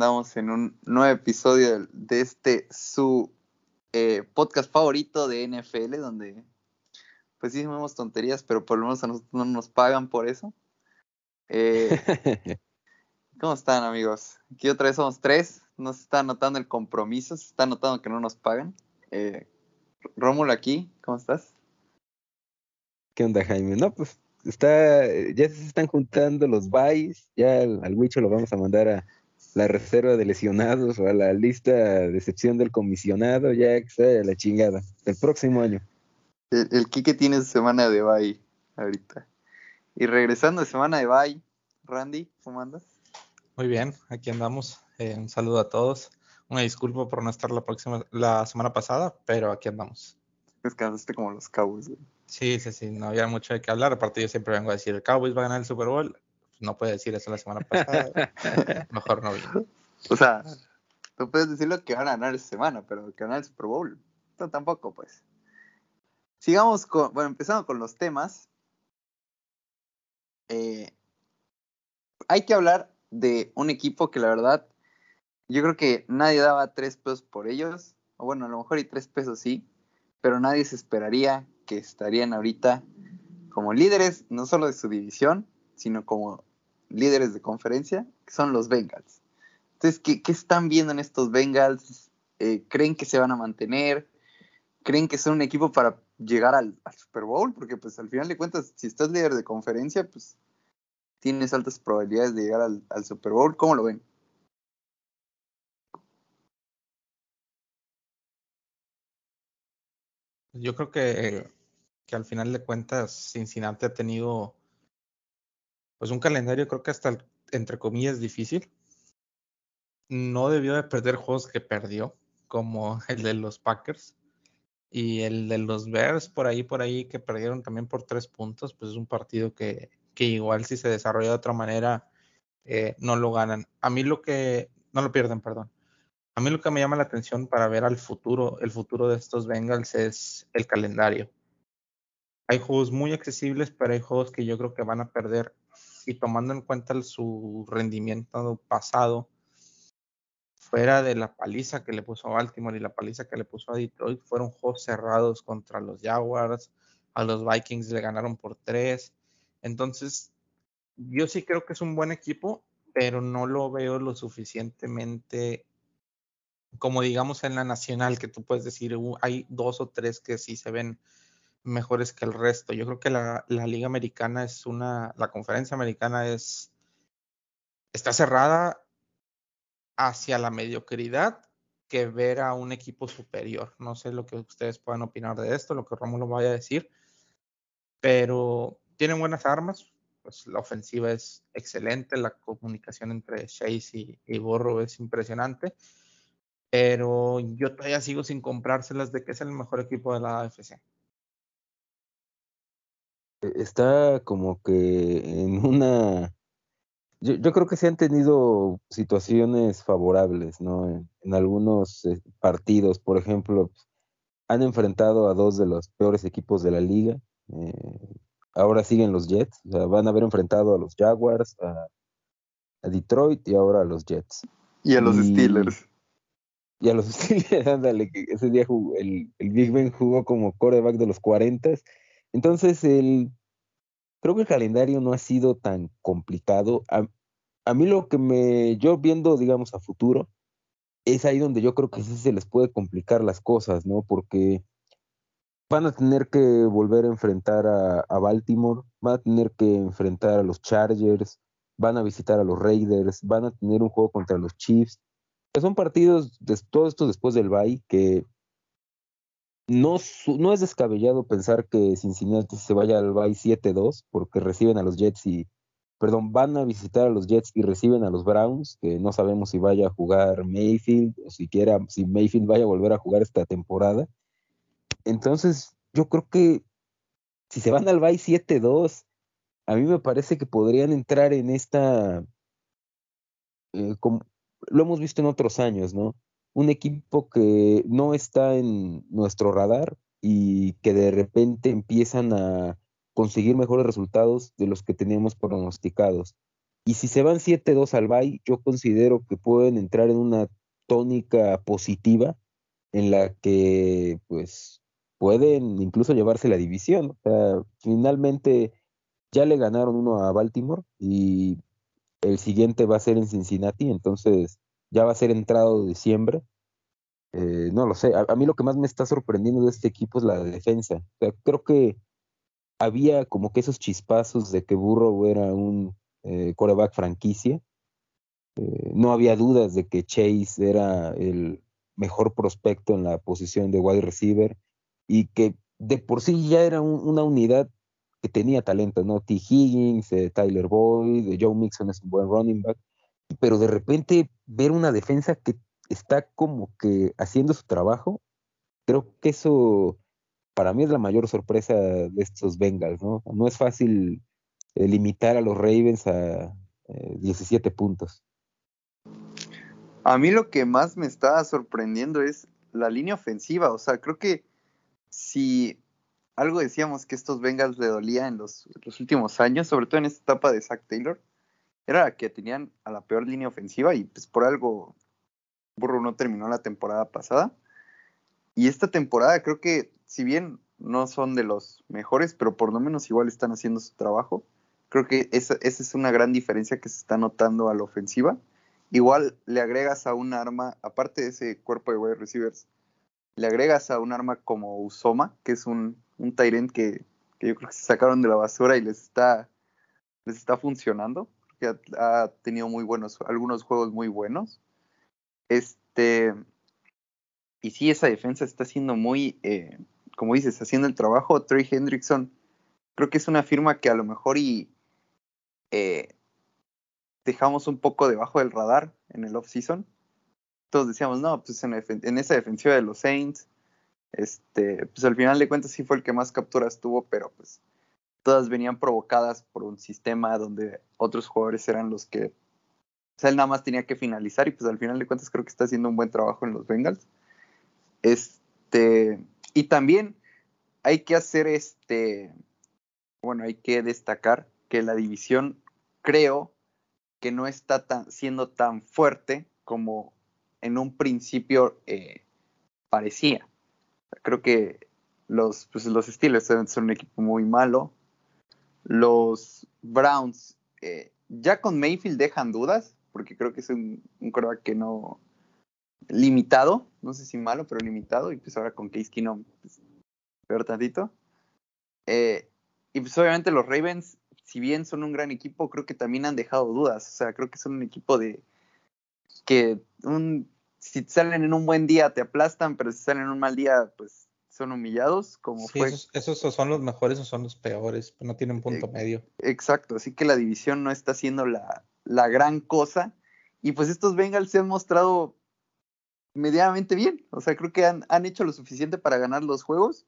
Andamos en un nuevo episodio de este su eh, podcast favorito de NFL, donde pues sí hacemos tonterías, pero por lo menos a nosotros no nos pagan por eso. Eh, ¿Cómo están amigos? Aquí otra vez somos tres, no se está notando el compromiso, se está notando que no nos pagan. Eh, Rómulo aquí, ¿cómo estás? ¿Qué onda Jaime? No, pues está, ya se están juntando los buys, ya al, al lo vamos a mandar a la reserva de lesionados o a la lista de excepción del comisionado, ya que sea la chingada, el próximo año. El, el Quique tiene su semana de bye ahorita. Y regresando de semana de bye, Randy, ¿cómo andas? Muy bien, aquí andamos. Eh, un saludo a todos. Una disculpa por no estar la próxima, la semana pasada, pero aquí andamos. Descansaste como los Cowboys, güey. Sí, sí, sí, no había mucho de qué hablar. Aparte, yo siempre vengo a decir, el Cowboys va a ganar el Super Bowl. No puede decir eso la semana pasada. Mejor no. O sea, tú puedes decir lo que van a ganar esta semana, pero que ganar el Super Bowl, no, tampoco, pues. Sigamos con, bueno, empezando con los temas. Eh, hay que hablar de un equipo que la verdad, yo creo que nadie daba tres pesos por ellos, o bueno, a lo mejor y tres pesos sí, pero nadie se esperaría que estarían ahorita como líderes, no solo de su división, sino como líderes de conferencia, que son los Bengals. Entonces, ¿qué, están viendo en estos Bengals? Eh, ¿Creen que se van a mantener? ¿Creen que son un equipo para llegar al, al, Super Bowl? Porque pues al final de cuentas, si estás líder de conferencia, pues tienes altas probabilidades de llegar al, al Super Bowl. ¿Cómo lo ven? Yo creo que, que al final de cuentas Cincinnati ha tenido pues un calendario creo que hasta entre comillas difícil. No debió de perder juegos que perdió, como el de los Packers y el de los Bears por ahí, por ahí, que perdieron también por tres puntos, pues es un partido que, que igual si se desarrolla de otra manera, eh, no lo ganan. A mí lo que, no lo pierden, perdón. A mí lo que me llama la atención para ver al futuro, el futuro de estos Bengals es el calendario. Hay juegos muy accesibles, pero hay juegos que yo creo que van a perder y tomando en cuenta el, su rendimiento pasado, fuera de la paliza que le puso a Baltimore y la paliza que le puso a Detroit, fueron juegos cerrados contra los Jaguars, a los Vikings le ganaron por tres. Entonces, yo sí creo que es un buen equipo, pero no lo veo lo suficientemente como digamos en la nacional, que tú puedes decir, uh, hay dos o tres que sí se ven mejores que el resto. Yo creo que la, la, liga americana es una, la conferencia americana es, está cerrada hacia la mediocridad que ver a un equipo superior. No sé lo que ustedes puedan opinar de esto, lo que Rómulo vaya a decir, pero tienen buenas armas. Pues la ofensiva es excelente, la comunicación entre Chase y, y Borro es impresionante, pero yo todavía sigo sin comprárselas de que es el mejor equipo de la AFC está como que en una... Yo, yo, creo que se han tenido situaciones favorables, ¿no? En, en algunos eh, partidos, por ejemplo, han enfrentado a dos de los peores equipos de la liga. Eh, ahora siguen los Jets, o sea, van a haber enfrentado a los Jaguars, a, a Detroit y ahora a los Jets. Y a los y, Steelers. Y a los Steelers, ándale, que ese día jugó, el, el Big Ben jugó como coreback de los 40 entonces, el, creo que el calendario no ha sido tan complicado. A, a, mí lo que me, yo viendo, digamos, a futuro, es ahí donde yo creo que sí se les puede complicar las cosas, ¿no? Porque van a tener que volver a enfrentar a, a Baltimore, van a tener que enfrentar a los Chargers, van a visitar a los Raiders, van a tener un juego contra los Chiefs. Son partidos, de, todo esto después del bye, que no, no, es descabellado pensar que Cincinnati se vaya al bye 7-2 porque reciben a los Jets y, perdón, van a visitar a los Jets y reciben a los Browns, que no sabemos si vaya a jugar Mayfield o siquiera si Mayfield vaya a volver a jugar esta temporada. Entonces, yo creo que si se van al bye 7-2, a mí me parece que podrían entrar en esta, eh, como, lo hemos visto en otros años, ¿no? Un equipo que no está en nuestro radar y que de repente empiezan a conseguir mejores resultados de los que teníamos pronosticados. Y si se van 7-2 al bye, yo considero que pueden entrar en una tónica positiva en la que pues pueden incluso llevarse la división. O sea, finalmente ya le ganaron uno a Baltimore y el siguiente va a ser en Cincinnati, entonces ya va a ser entrado diciembre. Eh, no lo sé, a, mí lo que más me está sorprendiendo de este equipo es la defensa. Creo que había como que esos chispazos de que Burrow era un eh, franquicia. Eh, no había dudas de que Chase era el mejor prospecto en la posición de wide receiver y que de por sí ya era una unidad que tenía talento, ¿no? T. Higgins, eh, Tyler Boyd, Joe Mixon es un buen running back, pero de repente ver una defensa que está como que haciendo su trabajo, creo que eso para mí es la mayor sorpresa de estos Bengals, ¿no? No es fácil eh, limitar a los Ravens a 17 eh, puntos. A mí lo que más me está sorprendiendo es la línea ofensiva, o sea, creo que si algo decíamos que estos Bengals le dolía en los, últimos años, sobre todo en esta etapa de Zach Taylor, era que tenían a la peor línea ofensiva y pues por algo Burro no terminó la temporada pasada. Y esta temporada creo que si bien no son de los mejores, pero por lo menos igual están haciendo su trabajo. Creo que esa, esa es una gran diferencia que se está notando a la ofensiva. Igual le agregas a un arma, aparte de ese cuerpo de wide receivers, le agregas a un arma como Usoma, que es un, un Tyrant que, yo creo que se sacaron de la basura y les está, les está funcionando, que ha, tenido muy buenos, algunos juegos muy buenos. Este, y sí, esa defensa está siendo muy, eh, como dices, haciendo el trabajo. Trey Hendrickson, creo que es una firma que a lo mejor y eh, dejamos un poco debajo del radar en el off-season todos decíamos, no, pues en, esa defensiva de los Saints, este, pues al final de cuentas sí fue el que más capturas tuvo, pero pues todas venían provocadas por un sistema donde otros jugadores eran los que, o sea, él nada más tenía que finalizar y pues al final de cuentas creo que está haciendo un buen trabajo en los Bengals. Este, y también hay que hacer este, bueno, hay que destacar que la división creo que no está tan, siendo tan fuerte como en un principio eh, parecía. Creo que los, pues los Steelers son un equipo muy malo. Los Browns, eh, ya con Mayfield dejan dudas, porque creo que es un, un que no. limitado, no sé si malo, pero limitado. Y pues ahora con Case Keenum, pues, peor tantito. Eh, y pues obviamente los Ravens, si bien son un gran equipo, creo que también han dejado dudas. O sea, creo que son un equipo de que si salen en un buen día te aplastan, pero si salen en un mal día, pues son humillados, como fue. Esos, son los mejores o son los peores, no tienen punto eh, medio. Exacto, así que la división no está siendo la, la gran cosa. Y pues estos Bengals se han mostrado medianamente bien. O sea, creo que han, han hecho lo suficiente para ganar los juegos.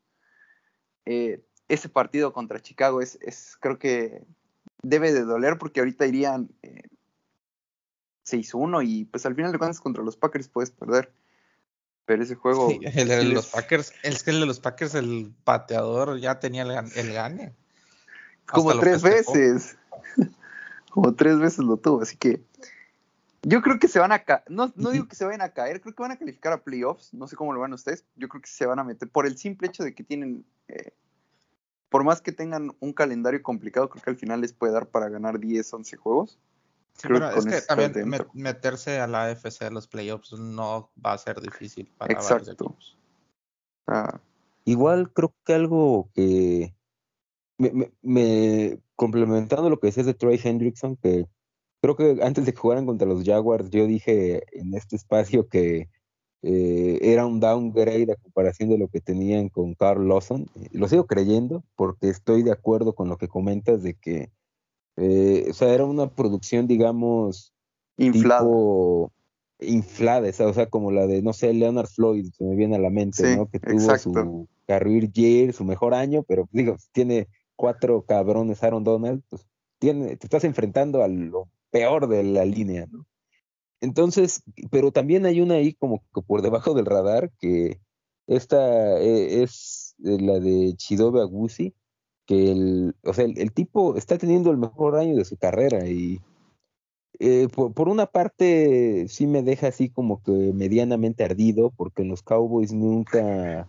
Eh, ese partido contra Chicago es, es, creo que debe de doler porque ahorita irían eh, 6-1 y pues al final de cuentas contra los Packers puedes perder. Pero ese juego... el de los Packers, es que el de los Packers, el pateador ya tenía el, gane. Como tres veces. Como tres veces lo tuvo, así que yo creo que se van a caer, no, no digo que se vayan a caer, creo que van a calificar a playoffs, no sé cómo lo van ustedes, yo creo que se van a meter por el simple hecho de que tienen, eh, por más que tengan un calendario complicado, creo que al final les puede dar para ganar 10, 11 juegos es que también meterse a la AFC de los playoffs no va a ser difícil para Exacto. Ah. Igual creo que algo que me, complementando lo que decías de Trey Hendrickson, que creo que antes de que jugaran contra los Jaguars, yo dije en este espacio que eh, era un downgrade a comparación de lo que tenían con Carl Lawson. Lo sigo creyendo porque estoy de acuerdo con lo que comentas de que eh, o sea, era una producción, digamos, inflada. inflada, o sea, como la de, no sé, Leonard Floyd, se me viene a la mente, ¿no? Que tuvo su career year, su mejor año, pero digo, tiene cuatro cabrones Aaron Donald, pues tiene, te estás enfrentando a lo peor de la línea, ¿no? Entonces, pero también hay una ahí como que por debajo del radar que esta eh, es la de Chidobe Agusi, que el, o sea, el, tipo está teniendo el mejor año de su carrera y eh, por, una parte sí me deja así como que medianamente ardido, porque en los Cowboys nunca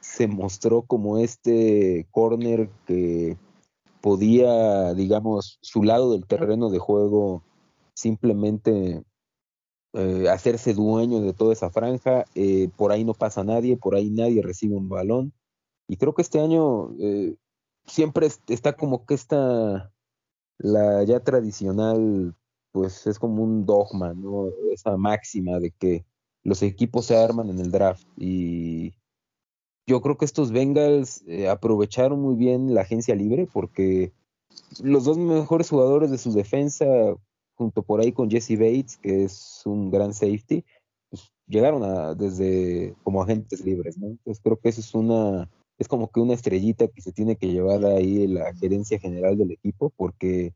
se mostró como este corner que podía, digamos, su lado del terreno de juego simplemente eh, hacerse dueño de toda esa franja. Eh, por ahí no pasa nadie, por ahí nadie recibe un balón. Y creo que este año siempre está como que esta, la ya tradicional pues es como un dogma, ¿no? Esa máxima de que los equipos se arman en el draft y yo creo que estos Bengals eh, aprovecharon muy bien la agencia libre porque los dos mejores jugadores de su defensa, junto por ahí con Jesse Bates, que es un gran safety, pues llegaron a, desde como agentes libres, ¿no? Entonces creo que eso es una, es como que una estrellita que se tiene que llevar ahí la gerencia general del equipo porque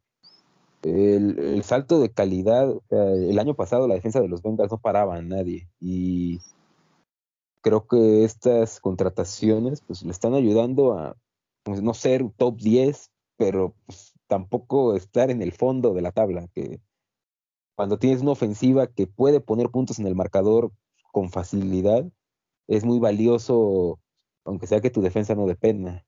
el, salto de calidad, el año pasado la defensa de los Bengals no paraba a nadie y creo que estas contrataciones pues le están ayudando a pues, no ser top 10, pero pues, tampoco estar en el fondo de la tabla, que cuando tienes una ofensiva que puede poner puntos en el marcador con facilidad, es muy valioso, aunque sea que tu defensa no dependa.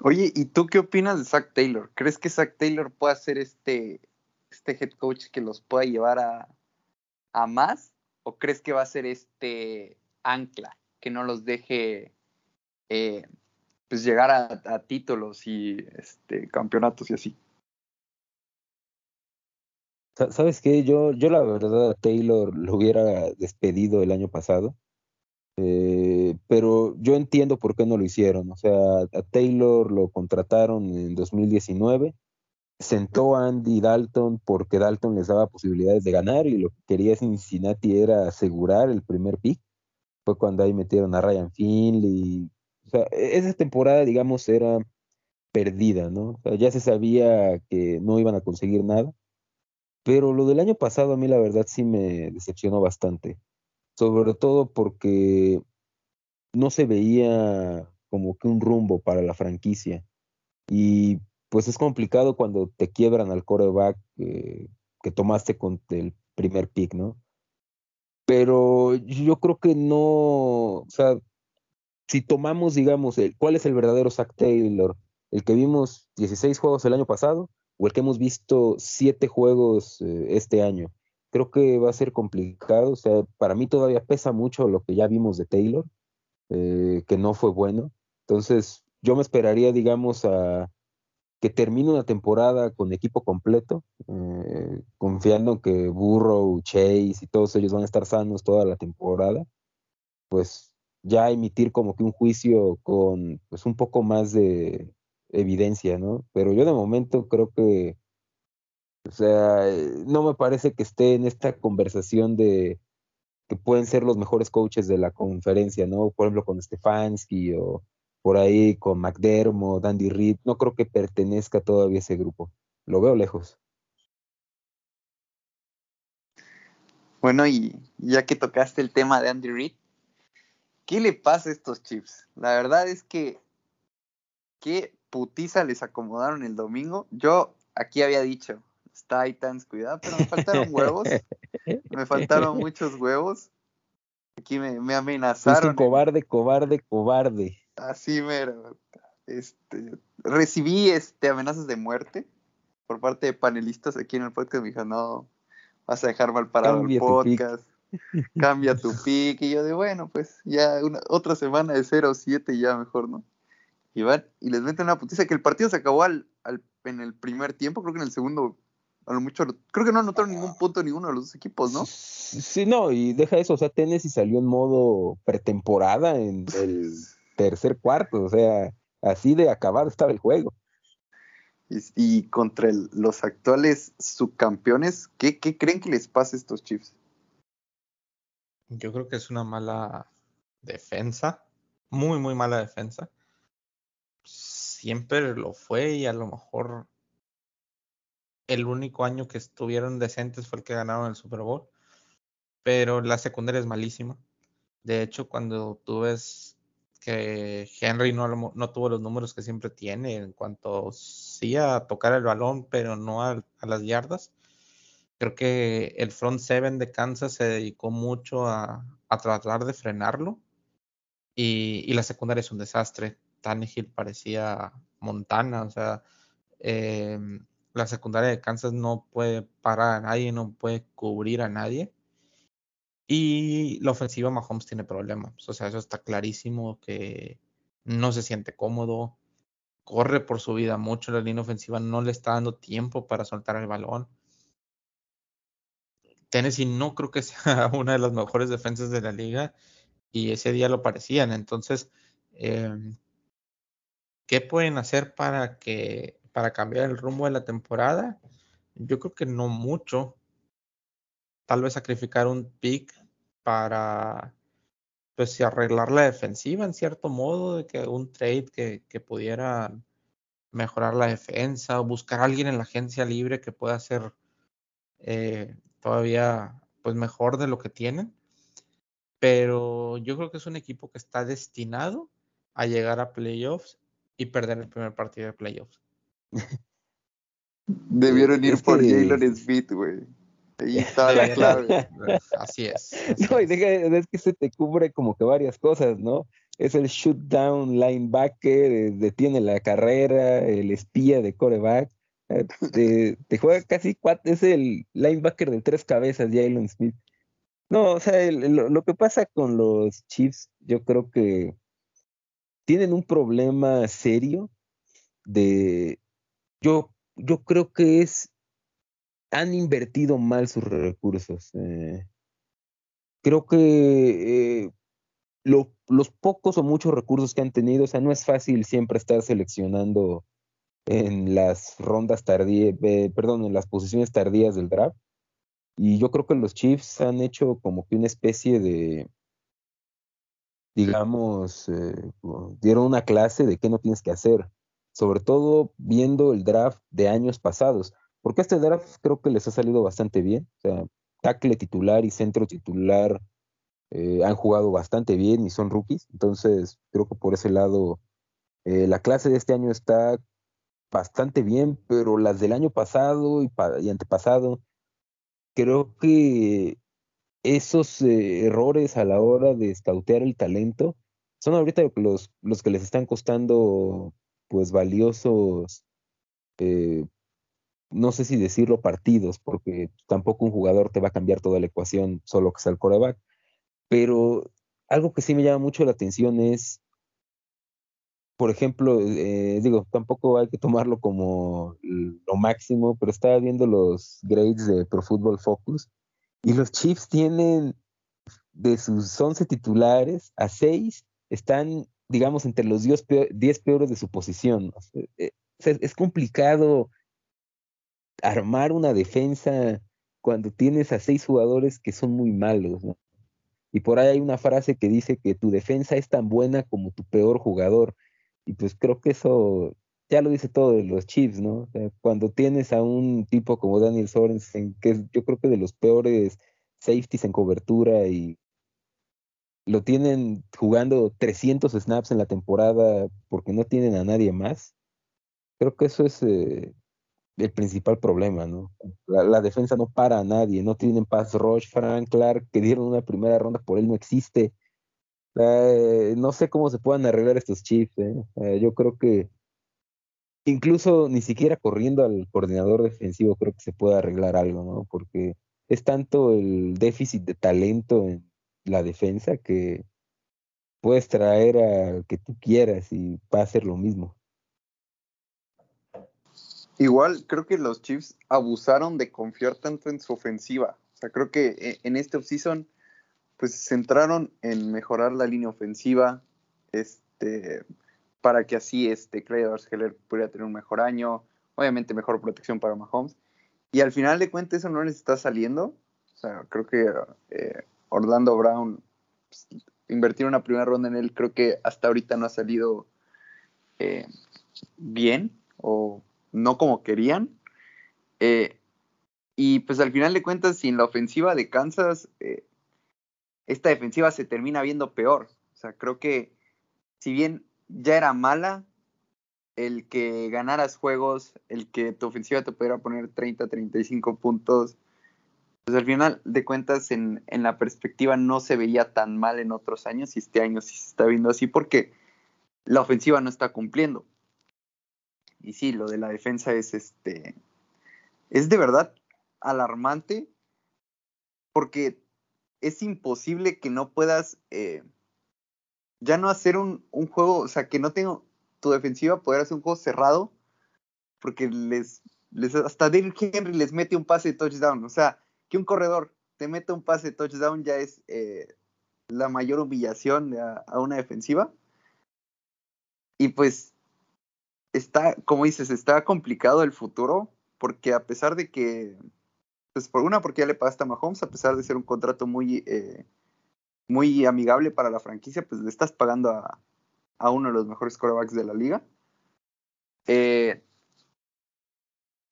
Oye, ¿y tú qué opinas de Zach Taylor? ¿Crees que Zach Taylor pueda ser este, este head coach que los pueda llevar a, a más? ¿O crees que va a ser este ancla que no los deje eh, pues llegar a, títulos y este, campeonatos y así? ¿Sabes qué? Yo, yo la verdad a Taylor lo hubiera despedido el año pasado. Eh, pero yo entiendo por qué no lo hicieron. O sea, a Taylor lo contrataron en 2019, sentó a Andy Dalton porque Dalton les daba posibilidades de ganar y lo que quería Cincinnati era asegurar el primer pick. Fue cuando ahí metieron a Ryan Finley. O sea, e-, esa temporada, digamos, era perdida, ¿no? O sea, ya se sabía que no iban a conseguir nada. Pero lo del año pasado a mí la verdad sí me decepcionó bastante sobre todo porque no se veía como que un rumbo para la franquicia. Y pues es complicado cuando te quiebran al coreback eh, que tomaste con el primer pick, ¿no? Pero yo creo que no, o sea, si tomamos, digamos, el, cuál es el verdadero Zach Taylor, el que vimos 16 juegos el año pasado o el que hemos visto 7 juegos eh, este año creo que va a ser complicado. O sea, para mí todavía pesa mucho lo que ya vimos de Taylor, eh, que no fue bueno. Entonces, yo me esperaría, digamos, a que termine una temporada con equipo completo, eh, confiando en que Burrow, Chase y todos ellos van a estar sanos toda la temporada, pues ya emitir como que un juicio con pues un poco más de evidencia, ¿no? Pero yo de momento creo que o sea, no me parece que esté en esta conversación de que pueden ser los mejores coaches de la conferencia, ¿no? Por ejemplo, con Stefanski o por ahí con McDermott, Andy Reid. No creo que pertenezca todavía a ese grupo. Lo veo lejos. Bueno, y ya que tocaste el tema de Andy Reid, ¿qué le pasa a estos Chiefs? La verdad es que qué putiza les acomodaron el domingo. Yo aquí había dicho, Titans, cuidado, pero me faltaron huevos. me faltaron muchos huevos. Aquí me, me amenazaron. cobarde, cobarde, cobarde. Así mero. Este, recibí este, amenazas de muerte por parte de panelistas aquí en el podcast. Me dijo, no, vas a dejar mal parado el podcast. Cambia tu pick. Y yo de, bueno, pues ya una, otra semana de 0-7 y ya mejor, ¿no? Y van y les meten una putiza que el partido se acabó al, al, en el primer tiempo, creo que en el segundo a lo mucho, creo que no anotaron ningún punto ninguno de los dos equipos, ¿no? Sí, no, y deja eso, o sea, Tennessee salió en modo pretemporada en el tercer cuarto, o sea, así de acabado estaba el juego. Y, contra los actuales subcampeones, ¿qué, ¿qué creen que les pasa a estos Chiefs? Yo creo que es una mala defensa, muy, muy mala defensa. Siempre lo fue y a lo mejor el único año que estuvieron decentes fue el que ganaron el Super Bowl. Pero la secundaria es malísima. De hecho, cuando tú ves que Henry no, no, tuvo los números que siempre tiene en cuanto sí a tocar el balón, pero no a, las yardas. Creo que el front seven de Kansas se dedicó mucho a, tratar de frenarlo y, la secundaria es un desastre. Tannehill parecía Montana, o sea, em, la secundaria de Kansas no puede parar a nadie, no puede cubrir a nadie. Y la ofensiva Mahomes tiene problemas. O sea, eso está clarísimo que no se siente cómodo. Corre por su vida mucho. La línea ofensiva no le está dando tiempo para soltar el balón. Tennessee no creo que sea una de las mejores defensas de la liga. Y ese día lo parecían. Entonces, em, ¿qué pueden hacer para que para cambiar el rumbo de la temporada? Yo creo que no mucho tal vez sacrificar un pick para pues arreglar la defensiva en cierto modo, de que un trade que, pudiera mejorar la defensa o buscar a alguien en la agencia libre que pueda ser eh, todavía pues mejor de lo que tienen. Pero yo creo que es un equipo que está destinado a llegar a playoffs y perder el primer partido de playoffs. Debieron ir por Jalen Smith, güey. Ahí está la clave. así es. no, y es que se te cubre como que varias cosas, ¿no? Es el shoot down linebacker, eh, detiene la carrera, el espía de coreback. Eh, te, juega casi cuatro, es el linebacker de tres cabezas, Jalen Smith. No, o sea, lo, que pasa con los Chiefs, yo creo que tienen un problema serio de, yo, yo creo que es han invertido mal sus recursos. Eh. creo que eh, los pocos o muchos recursos que han tenido, o sea, no es fácil siempre estar seleccionando en las rondas tardías, eh, perdón, en las posiciones tardías del draft. Y yo creo que los Chiefs han hecho como que una especie de, digamos, dieron una clase de qué no tienes que hacer, sobre todo viendo el draft de años pasados. Porque este draft creo que les ha salido bastante bien. O sea, tackle titular y centro titular eh, han jugado bastante bien y son rookies. Entonces, creo que por ese lado, eh, la clase de este año está bastante bien, pero las del año pasado y, antepasado, creo que esos eh, errores a la hora de escautear el talento son ahorita los, los que les están costando pues valiosos no sé si decirlo partidos, porque tampoco un jugador te va a cambiar toda la ecuación solo que sea el coreback, pero algo que sí me llama mucho la atención es, por ejemplo, eh, digo, tampoco hay que tomarlo como lo máximo, pero estaba viendo los grades de Pro Football Focus y los Chiefs tienen de sus 11 titulares a 6 están, digamos, entre los 10 peores de su posición. Eh, es complicado armar una defensa cuando tienes a seis jugadores que son muy malos, ¿no? Y por ahí hay una frase que dice que tu defensa es tan buena como tu peor jugador. Y pues creo que eso ya lo dice todo de los Chiefs, ¿no? cuando tienes a un tipo como Daniel Sorensen, que es yo creo que de los peores safeties en cobertura y lo tienen jugando 300 snaps en la temporada porque no tienen a nadie más. Creo que eso es eh, el principal problema, ¿no? La, defensa no para a nadie, no tienen pass rush, Frank Clark, que dieron una primera ronda por él, no existe. Eh, no sé cómo se puedan arreglar estos chips, ¿eh? ¿eh? yo creo que incluso ni siquiera corriendo al coordinador defensivo creo que se puede arreglar algo, ¿no? Porque es tanto el déficit de talento en la defensa que puedes traer a que tú quieras y va a ser lo mismo. Igual creo que los Chiefs abusaron de confiar tanto en su ofensiva. O sea, creo que eh, en este offseason pues se centraron en mejorar la línea ofensiva, este, para que así este Clyde Heller pudiera tener un mejor año, obviamente mejor protección para Mahomes. Y al final de cuentas eso no les está saliendo. O sea, creo que eh, Orlando Brown, pues, invertir una primera ronda en él, creo que hasta ahorita no ha salido eh, bien o no como querían. Eh, y pues al final de cuentas, sin la ofensiva de Kansas, eh, esta defensiva se termina viendo peor. O sea, creo que si bien ya era mala, el que ganaras juegos, el que tu ofensiva te pudiera poner 30, 35 puntos, pues al final de cuentas en, en, la perspectiva no se veía tan mal en otros años y este año sí se está viendo así porque la ofensiva no está cumpliendo. Y sí, lo de la defensa es este, es de verdad alarmante porque es imposible que no puedas eh, ya no hacer un, un, juego, o sea, que no tenga tu defensiva poder hacer un juego cerrado, porque les, les hasta Derrick Henry les mete un pase de touchdown, o sea, que un corredor te meta un pase touchdown ya es eh, la mayor humillación a, una defensiva. Y pues está, como dices, está complicado el futuro, porque a pesar de que, pues por una, porque ya le pagaste a Mahomes, a pesar de ser un contrato muy, eh, muy amigable para la franquicia, pues le estás pagando a, a uno de los mejores corebacks de la liga. Eh,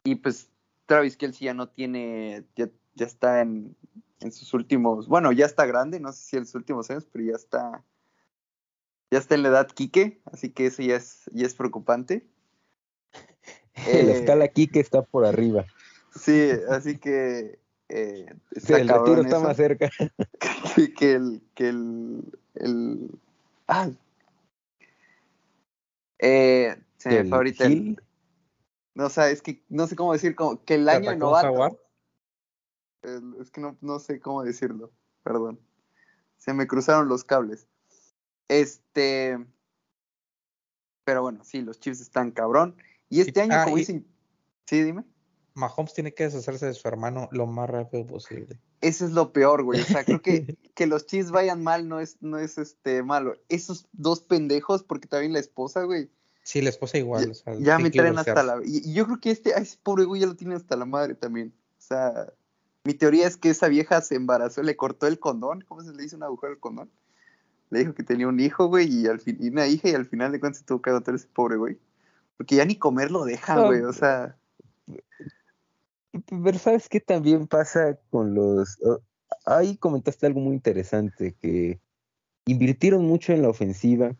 y pues Travis Kelsey ya no tiene, ya está en, en, sus últimos, bueno, ya está grande, no sé si en sus últimos años, pero ya está, ya está en la edad Kike, así que eso ya es, ya es preocupante. Eh, la escala Kike está por arriba. Sí, así que eh, sí, el retiro está más cerca. que, que el, que el, el ah, eh, se me fue ahorita el, no, o sea, es que no sé cómo decir, como que el año novato. Es que no, no sé cómo decirlo, perdón. Se me cruzaron los cables. Este. Pero bueno, sí, los Chiefs están cabrón. Y este año, ah, como y- dicen. Sí, dime. Mahomes tiene que deshacerse de su hermano lo más rápido posible. Eso es lo peor, güey. O sea, creo que, que los Chiefs vayan mal no es, no es este malo. Esos dos pendejos, porque también la esposa, güey. Sí, la esposa igual. Ya, o sea, ya me traen hasta la. Y, y yo creo que este, a ese pobre güey ya lo tiene hasta la madre también. O sea, mi teoría es que esa vieja se embarazó, le cortó el condón. ¿Cómo se le dice un agujero al condón? Le dijo que tenía un hijo, güey, y al fin, y una hija, y al final de cuentas se tuvo que adoptar ese pobre güey. Porque ya ni comer lo dejan, No, güey. O sea, Pero ¿sabes qué también pasa con los... ahí comentaste algo muy interesante, que invirtieron mucho en la ofensiva,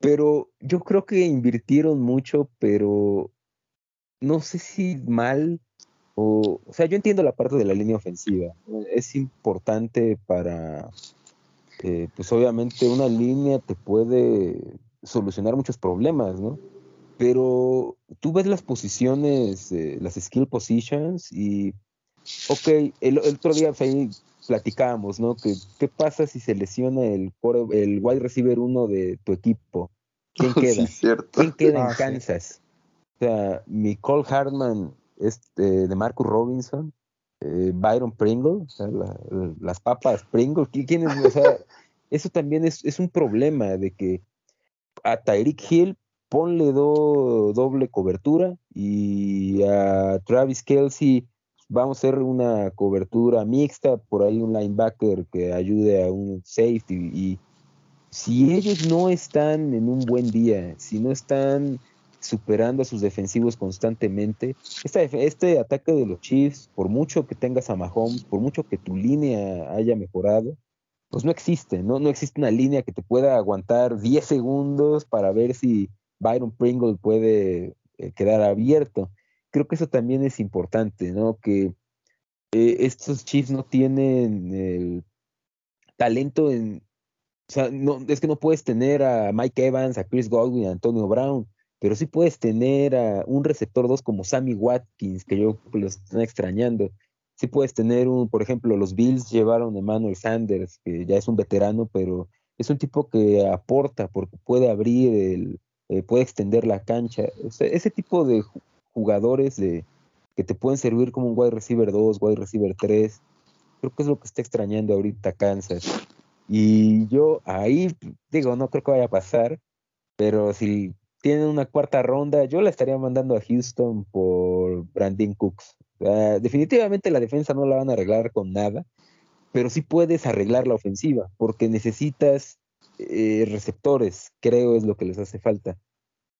pero yo creo que invirtieron mucho, pero no sé si mal o... O sea, yo entiendo la parte de la línea ofensiva. Es importante para... eh, pues obviamente una línea te puede solucionar muchos problemas, ¿no? Pero tú ves las posiciones, eh, las skill positions y, ok, el, el otro día ahí platicábamos, ¿no? Que, ¿Qué pasa si se lesiona el, core- el wide receiver uno de tu equipo? ¿Quién queda? ¿Quién queda Ah, en sí. Kansas? O sea, Nicole Hartman es eh, de Marcus Robinson, eh, Byron Pringle, o sea, la- la- las papas Pringle, ¿qui- ¿quién es? O sea, eso también es, es un problema de que a Tyreek Hill ponle do- doble cobertura y a Travis Kelsey vamos a hacer una cobertura mixta, por ahí un linebacker que ayude a un safety y si ellos no están en un buen día, si no están superando a sus defensivos constantemente, esta def- este ataque de los Chiefs, por mucho que tengas a Mahomes, por mucho que tu línea haya mejorado, pues no existe, ¿no? No existe una línea que te pueda aguantar 10 segundos para ver si Byron Pringle puede eh, quedar abierto. Creo que eso también es importante, ¿no? Que eh, estos Chiefs no tienen el talento en... O sea, no, es que no puedes tener a Mike Evans, a Chris Godwin, a Antonio Brown, pero sí puedes tener a un receptor 2 como Sammy Watkins, que yo lo están extrañando. Sí puedes tener un, por ejemplo, los Bills llevaron a Emmanuel Sanders, que ya es un veterano, pero es un tipo que aporta porque puede abrir, el, eh, puede extender la cancha. O sea, ese tipo de ju- jugadores de, que te pueden servir como un wide receiver 2, wide receiver 3, creo que es lo que está extrañando ahorita Kansas. Y yo ahí, digo, no creo que vaya a pasar, pero si tienen una cuarta ronda, yo la estaría mandando a Houston por Brandon Cooks. Sea, definitivamente la defensa no la van a arreglar con nada, pero sí puedes arreglar la ofensiva, porque necesitas eh, receptores, creo es lo que les hace falta.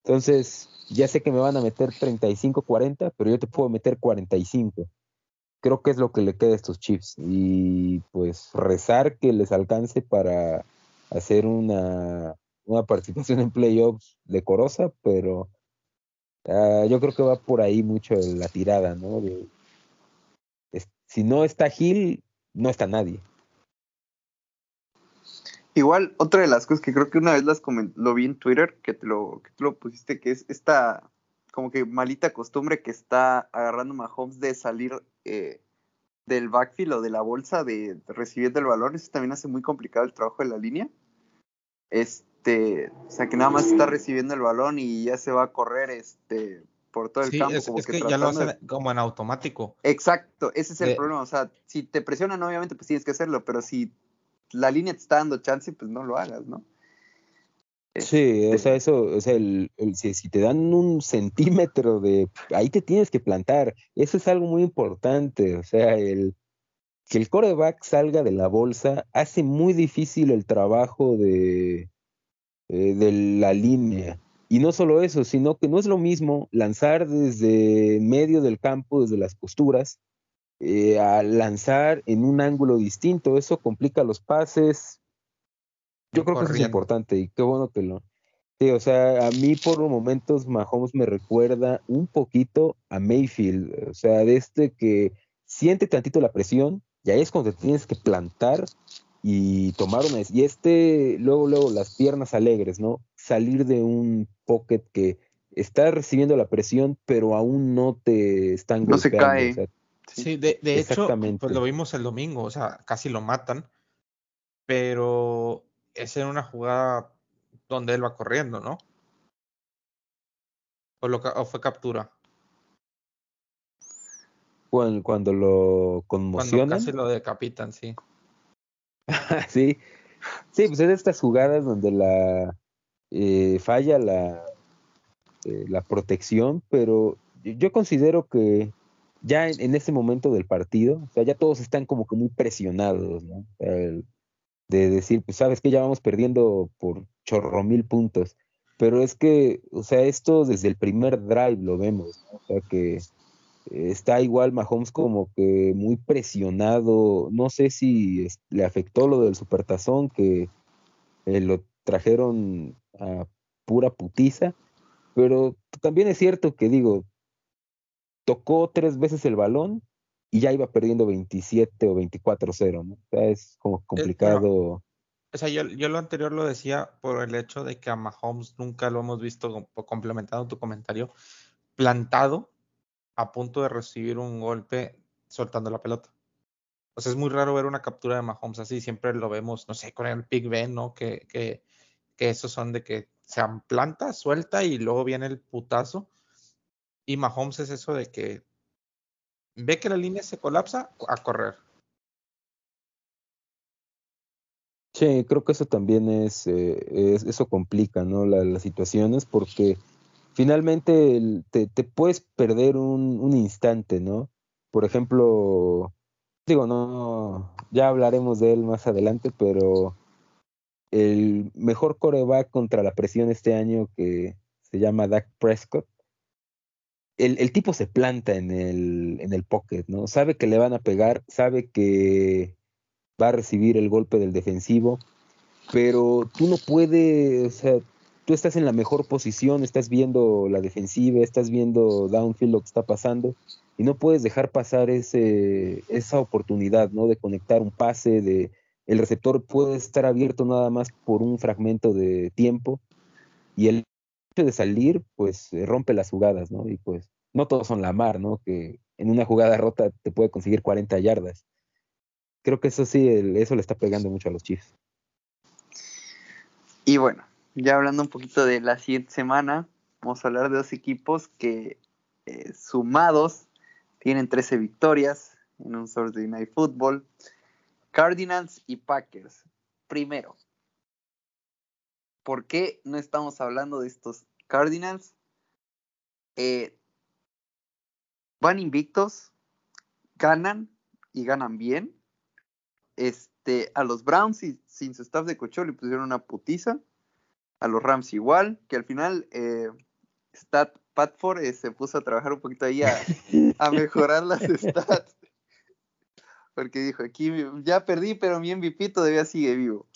Entonces, ya sé que me van a meter 35-40, pero yo te puedo meter 45. Creo que es lo que le queda a estos Chiefs. Y pues rezar que les alcance para hacer una una participación en playoffs decorosa, pero ah, yo creo que va por ahí mucho la tirada, ¿no? si no está Gil, no está nadie. Igual, otra de las cosas que creo que una vez las lo vi en Twitter, que te lo, que tú lo pusiste, que es esta como que malita costumbre que está agarrando Mahomes de salir eh, del backfield o de la bolsa de, recibiendo el balón. Eso también hace muy complicado el trabajo de la línea. Este, o sea, que nada más está recibiendo el balón y ya se va a correr este, por todo el campo. Es, como es que, ya lo hace como en automático. Exacto, ese es el problema. O sea, si te presionan, obviamente, pues tienes que hacerlo, pero si la línea te está dando chance, pues no lo hagas, ¿no? Sí, o sea, eso, o sea, el, si, te dan un centímetro de, ahí te tienes que plantar, eso es algo muy importante, o sea, el que el coreback salga de la bolsa hace muy difícil el trabajo de, eh, de la línea. Y no solo eso, sino que no es lo mismo lanzar desde medio del campo, desde las posturas, eh, a lanzar en un ángulo distinto. Eso complica los pases. Yo creo que eso es importante y qué bueno que lo. Sí, o sea, a mí por los momentos Mahomes me recuerda un poquito a Mayfield, o sea, de este que siente tantito la presión y ahí es cuando te tienes que plantar y tomar una... Y este, luego, luego, las piernas alegres, ¿no? Salir de un pocket que está recibiendo la presión, pero aún no te están No se cae. Sí, de, de hecho, pues lo vimos el domingo, o sea, casi lo matan, pero es en una jugada donde él va corriendo, ¿no? ¿O, lo, o fue captura? Cuando, cuando lo conmocionan. Cuando casi lo decapitan, sí. sí. Sí, pues es de estas jugadas donde la eh, falla la, eh, la protección, pero yo considero que ya en, ese momento del partido, o sea, ya todos están como que muy presionados, ¿no? de decir, pues sabes que ya vamos perdiendo por chorro mil puntos. Pero es que, o sea, esto desde el primer drive lo vemos, ¿no? o sea que está igual Mahomes como que muy presionado, no sé si le afectó lo del supertazón, que eh, lo trajeron a pura putiza, pero también es cierto que digo, tocó tres veces el balón y ya iba perdiendo 27 o 24-0, ¿no? O sea, es como complicado. o sea, yo, lo anterior lo decía por el hecho de que a Mahomes nunca lo hemos visto, complementado tu comentario, plantado a punto de recibir un golpe soltando la pelota. O sea, es muy raro ver una captura de Mahomes así, siempre lo vemos, no sé, con el Big Ben, ¿no? Que, que, esos son de que se planta, suelta y luego viene el putazo. Y Mahomes es eso de que ve que la línea se colapsa a correr. Sí, creo que eso también es, eh, eso complica, ¿no? las situaciones porque finalmente te, puedes perder un, instante, ¿no? Por ejemplo, digo, no, ya hablaremos de él más adelante, pero el mejor coreback contra la presión este año que se llama Dak Prescott, el, tipo se planta en el, en el pocket, ¿no? Sabe que le van a pegar, sabe que va a recibir el golpe del defensivo, pero tú no puedes, o sea, tú estás en la mejor posición, estás viendo la defensiva, estás viendo downfield lo que está pasando, y no puedes dejar pasar ese, esa oportunidad, ¿no? De conectar un pase, de el receptor puede estar abierto nada más por un fragmento de tiempo, y el de salir, pues eh, rompe las jugadas, ¿no? Y pues no todos son la mar, ¿no? Que en una jugada rota te puede conseguir 40 yardas. Creo que eso sí, eso le está pegando mucho a los Chiefs. Y bueno, ya hablando un poquito de la siguiente semana, vamos a hablar de dos equipos que eh, sumados tienen 13 victorias en un Thursday Night Football. Cardinals y Packers. Primero, ¿Por qué no estamos hablando de estos Cardinals? Eh, van invictos, ganan y ganan bien. Este, a los Browns y, sin su staff de cocho le pusieron una putiza. A los Rams igual, que al final eh, Stat Patford eh, se puso a trabajar un poquito ahí a, a mejorar las stats. Porque dijo, aquí ya perdí, pero mi MVP todavía sigue vivo.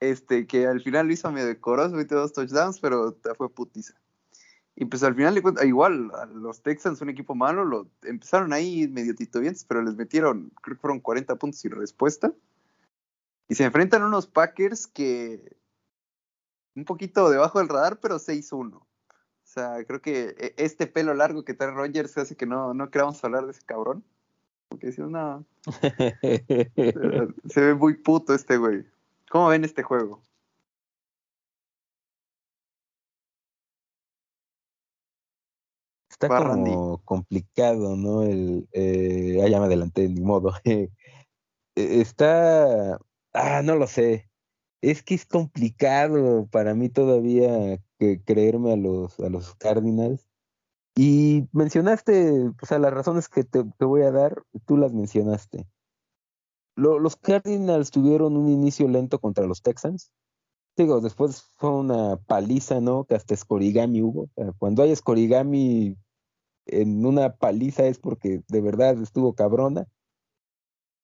este, que al final lo hizo medio decoroso, metió dos touchdowns, pero fue putiza. Y pues al final, igual, a los Texans, un equipo malo, lo empezaron ahí medio titubientes, pero les metieron, creo que fueron 40 puntos sin respuesta. Y se enfrentan a unos Packers que un poquito debajo del radar, pero 6-1. O sea, creo que e, este pelo largo que trae Rogers hace que no, no queramos hablar de ese cabrón. Porque si no, se ve muy puto este güey. ¿Cómo ven este juego? Está como complicado, ¿no? El, eh, ah, ya me adelanté, ni modo. E, está, ah, no lo sé. Es que es complicado para mí todavía creerme a los, a los Cardinals. Y mencionaste, o sea, las razones que te, te voy a dar, tú las mencionaste los Cardinals tuvieron un inicio lento contra los Texans. Digo, después fue una paliza, ¿no? Que hasta escorigami hubo. cuando hay escorigami en una paliza es porque de verdad estuvo cabrona.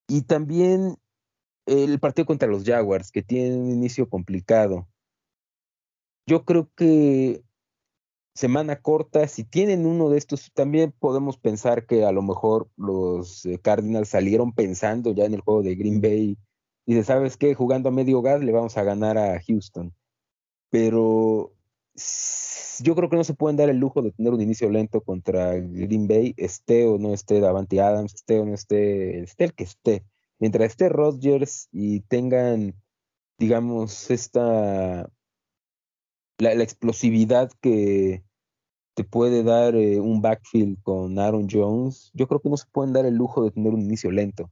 Y también el partido contra los Jaguars, que tiene un inicio complicado. Yo creo que semana corta, si tienen uno de estos, también podemos pensar que a lo mejor los eh, Cardinals salieron pensando ya en el juego de Green Bay y de, ¿sabes qué? Jugando a medio gas le vamos a ganar a Houston. Pero yo creo que no se pueden dar el lujo de tener un inicio lento contra Green Bay, esté o no esté Davante Adams, esté o no esté, esté el que esté. Mientras esté Rodgers y tengan, digamos, esta la, explosividad que te puede dar eh, un backfield con Aaron Jones, yo creo que no se pueden dar el lujo de tener un inicio lento.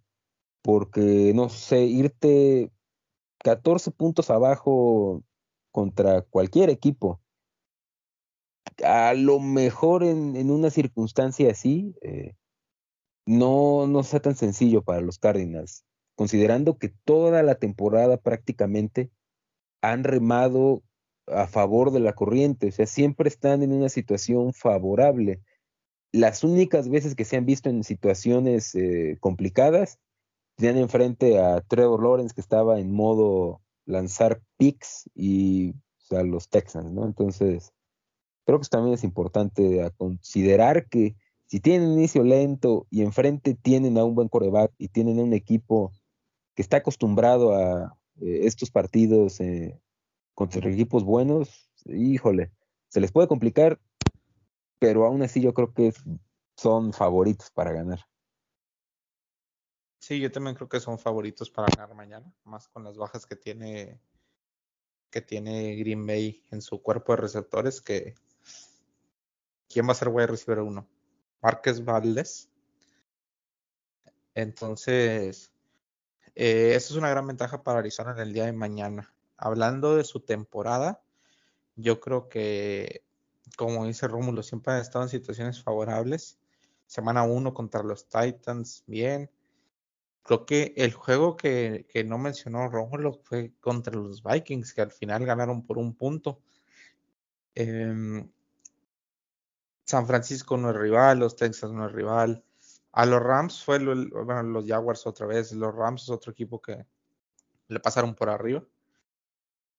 Porque, no sé, irte 14 puntos abajo contra cualquier equipo, a lo mejor en, una circunstancia así, eh, no, no sea tan sencillo para los Cardinals, considerando que toda la temporada prácticamente han remado a favor de la corriente, o sea, siempre están en una situación favorable. Las únicas veces que se han visto en situaciones eh, complicadas, tenían enfrente a Trevor Lawrence que estaba en modo lanzar picks y o sea, los Texans, ¿no? Entonces, creo que también es importante considerar que si tienen inicio lento y enfrente tienen a un buen coreback y tienen a un equipo que está acostumbrado a eh, estos partidos eh, contra equipos buenos, híjole, se les puede complicar, pero aún así yo creo que son favoritos para ganar. Sí, yo también creo que son favoritos para ganar mañana, más con las bajas que tiene que tiene Green Bay en su cuerpo de receptores, que ¿quién va a ser wide receiver uno? Márquez Valdés. Entonces, eh, eso es una gran ventaja para Arizona en el día de mañana hablando de su temporada, yo creo que, como dice Rómulo, siempre han estado en situaciones favorables. Semana 1 contra los Titans, bien. Creo que el juego que, no mencionó Rómulo fue contra los Vikings, que al final ganaron por un punto. Em, San Francisco no es rival, los Texas no es rival. A los Rams fue, los Jaguars otra vez, los Rams es otro equipo que le pasaron por arriba.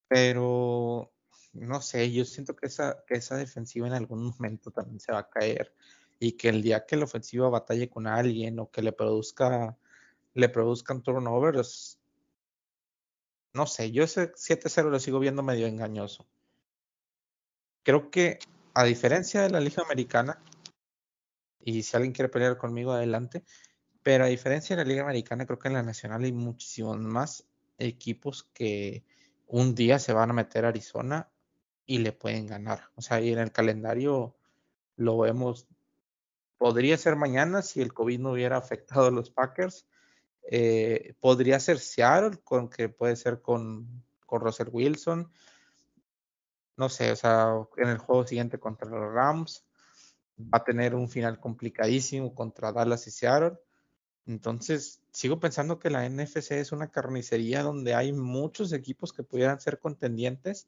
Pero no sé, yo siento que esa, que esa defensiva en algún momento también se va a caer y que el día que la ofensiva batalle con alguien o que le produzca le produzcan turnovers, no sé, yo ese 7-0 lo sigo viendo medio engañoso. Creo que a diferencia de la Liga Americana, y si alguien quiere pelear conmigo, adelante, pero a diferencia de la Liga Americana, creo que en la Nacional hay muchísimos más equipos que un día se van a meter a Arizona y le pueden ganar. O sea, y en el calendario lo vemos, podría ser mañana si el COVID no hubiera afectado a los Packers. Eh, podría ser Seattle, con que puede ser con, con Russell Wilson. No sé, o sea, en el juego siguiente contra los Rams va a tener un final complicadísimo contra Dallas y Seattle. Entonces, sigo pensando que la NFC es una carnicería donde hay muchos equipos que pudieran ser contendientes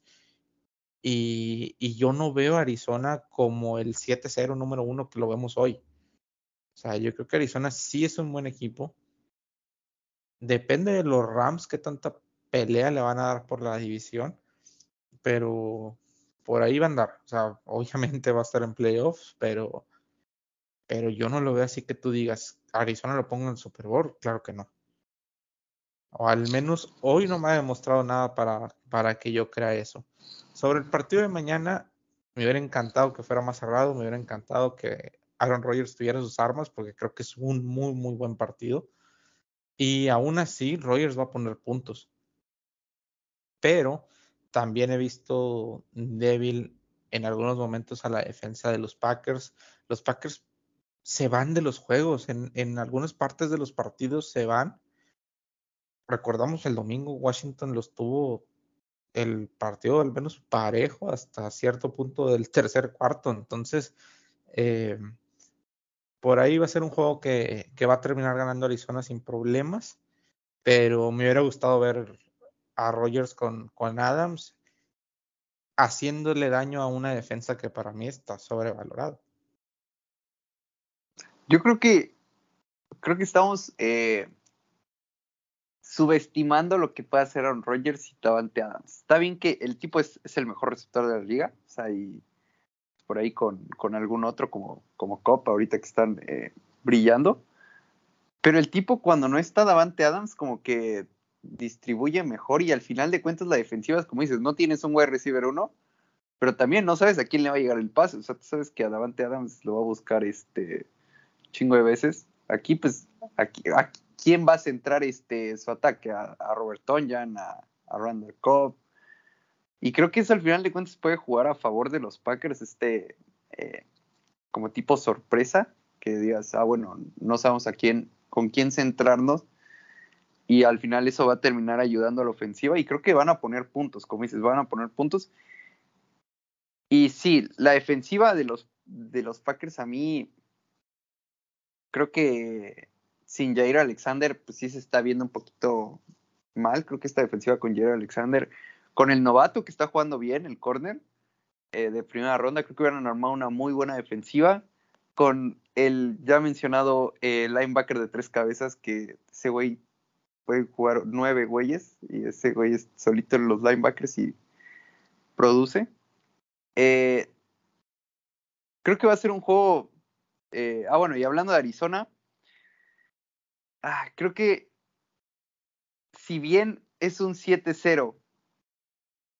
y, yo no veo a Arizona como el 7-0 número uno que lo vemos hoy. O sea, yo creo que Arizona sí es un buen equipo. Depende de los Rams que tanta pelea le van a dar por la división, pero por ahí va a andar. O sea, obviamente va a estar en playoffs, pero, pero yo no lo veo así que tú digas, Arizona lo pongo en el Super Bowl, claro que no. O al menos hoy no me ha demostrado nada para, para que yo crea eso. Sobre el partido de mañana, me hubiera encantado que fuera más cerrado, me hubiera encantado que Aaron Rodgers tuviera sus armas, porque creo que es un muy, muy buen partido. Y aún así, Rodgers va a poner puntos. Pero también he visto débil en algunos momentos a la defensa de los Packers. Los Packers se van de los juegos, en, algunas partes de los partidos se van. Recordamos el domingo, Washington los tuvo el partido al menos parejo hasta cierto punto del tercer cuarto. Entonces, eh, por ahí va a ser un juego que, que, va a terminar ganando Arizona sin problemas. Pero me hubiera gustado ver a Rogers con, con Adams haciéndole daño a una defensa que para mí está sobrevalorada. Yo creo que creo que estamos eh, subestimando lo que puede hacer Aaron Rodgers y Davante Adams. Está bien que el tipo es, es, el mejor receptor de la liga, o sea, y por ahí con, con algún otro como, como Copa ahorita que están eh, brillando. Pero el tipo cuando no está Davante Adams como que distribuye mejor y al final de cuentas la defensiva como dices, no tienes un wide receiver uno, pero también no sabes a quién le va a llegar el pase, o sea, tú sabes que a Davante Adams lo va a buscar este chingo de veces. Aquí pues aquí, aquí quién va a centrar este, su ataque, a, a Robert Tonyan, a, a Randall Cobb. Y creo que eso al final de cuentas puede jugar a favor de los Packers, este, eh, como tipo sorpresa, que digas, ah, bueno, no sabemos a quién, con quién centrarnos, y al final eso va a terminar ayudando a la ofensiva, y creo que van a poner puntos, como dices, van a poner puntos. Y sí, la defensiva de los, de los Packers a mí, creo que sin Jair Alexander, pues sí se está viendo un poquito mal. Creo que esta defensiva con Jair Alexander, con el novato que está jugando bien, el corner eh, de primera ronda, creo que hubieran armado una muy buena defensiva. Con el ya mencionado eh, linebacker de tres cabezas, que ese güey puede jugar nueve güeyes, y ese güey es solito en los linebackers y produce. Eh, creo que va a ser un juego. Eh, ah, bueno, y hablando de Arizona, ah, creo que si bien es un 7-0,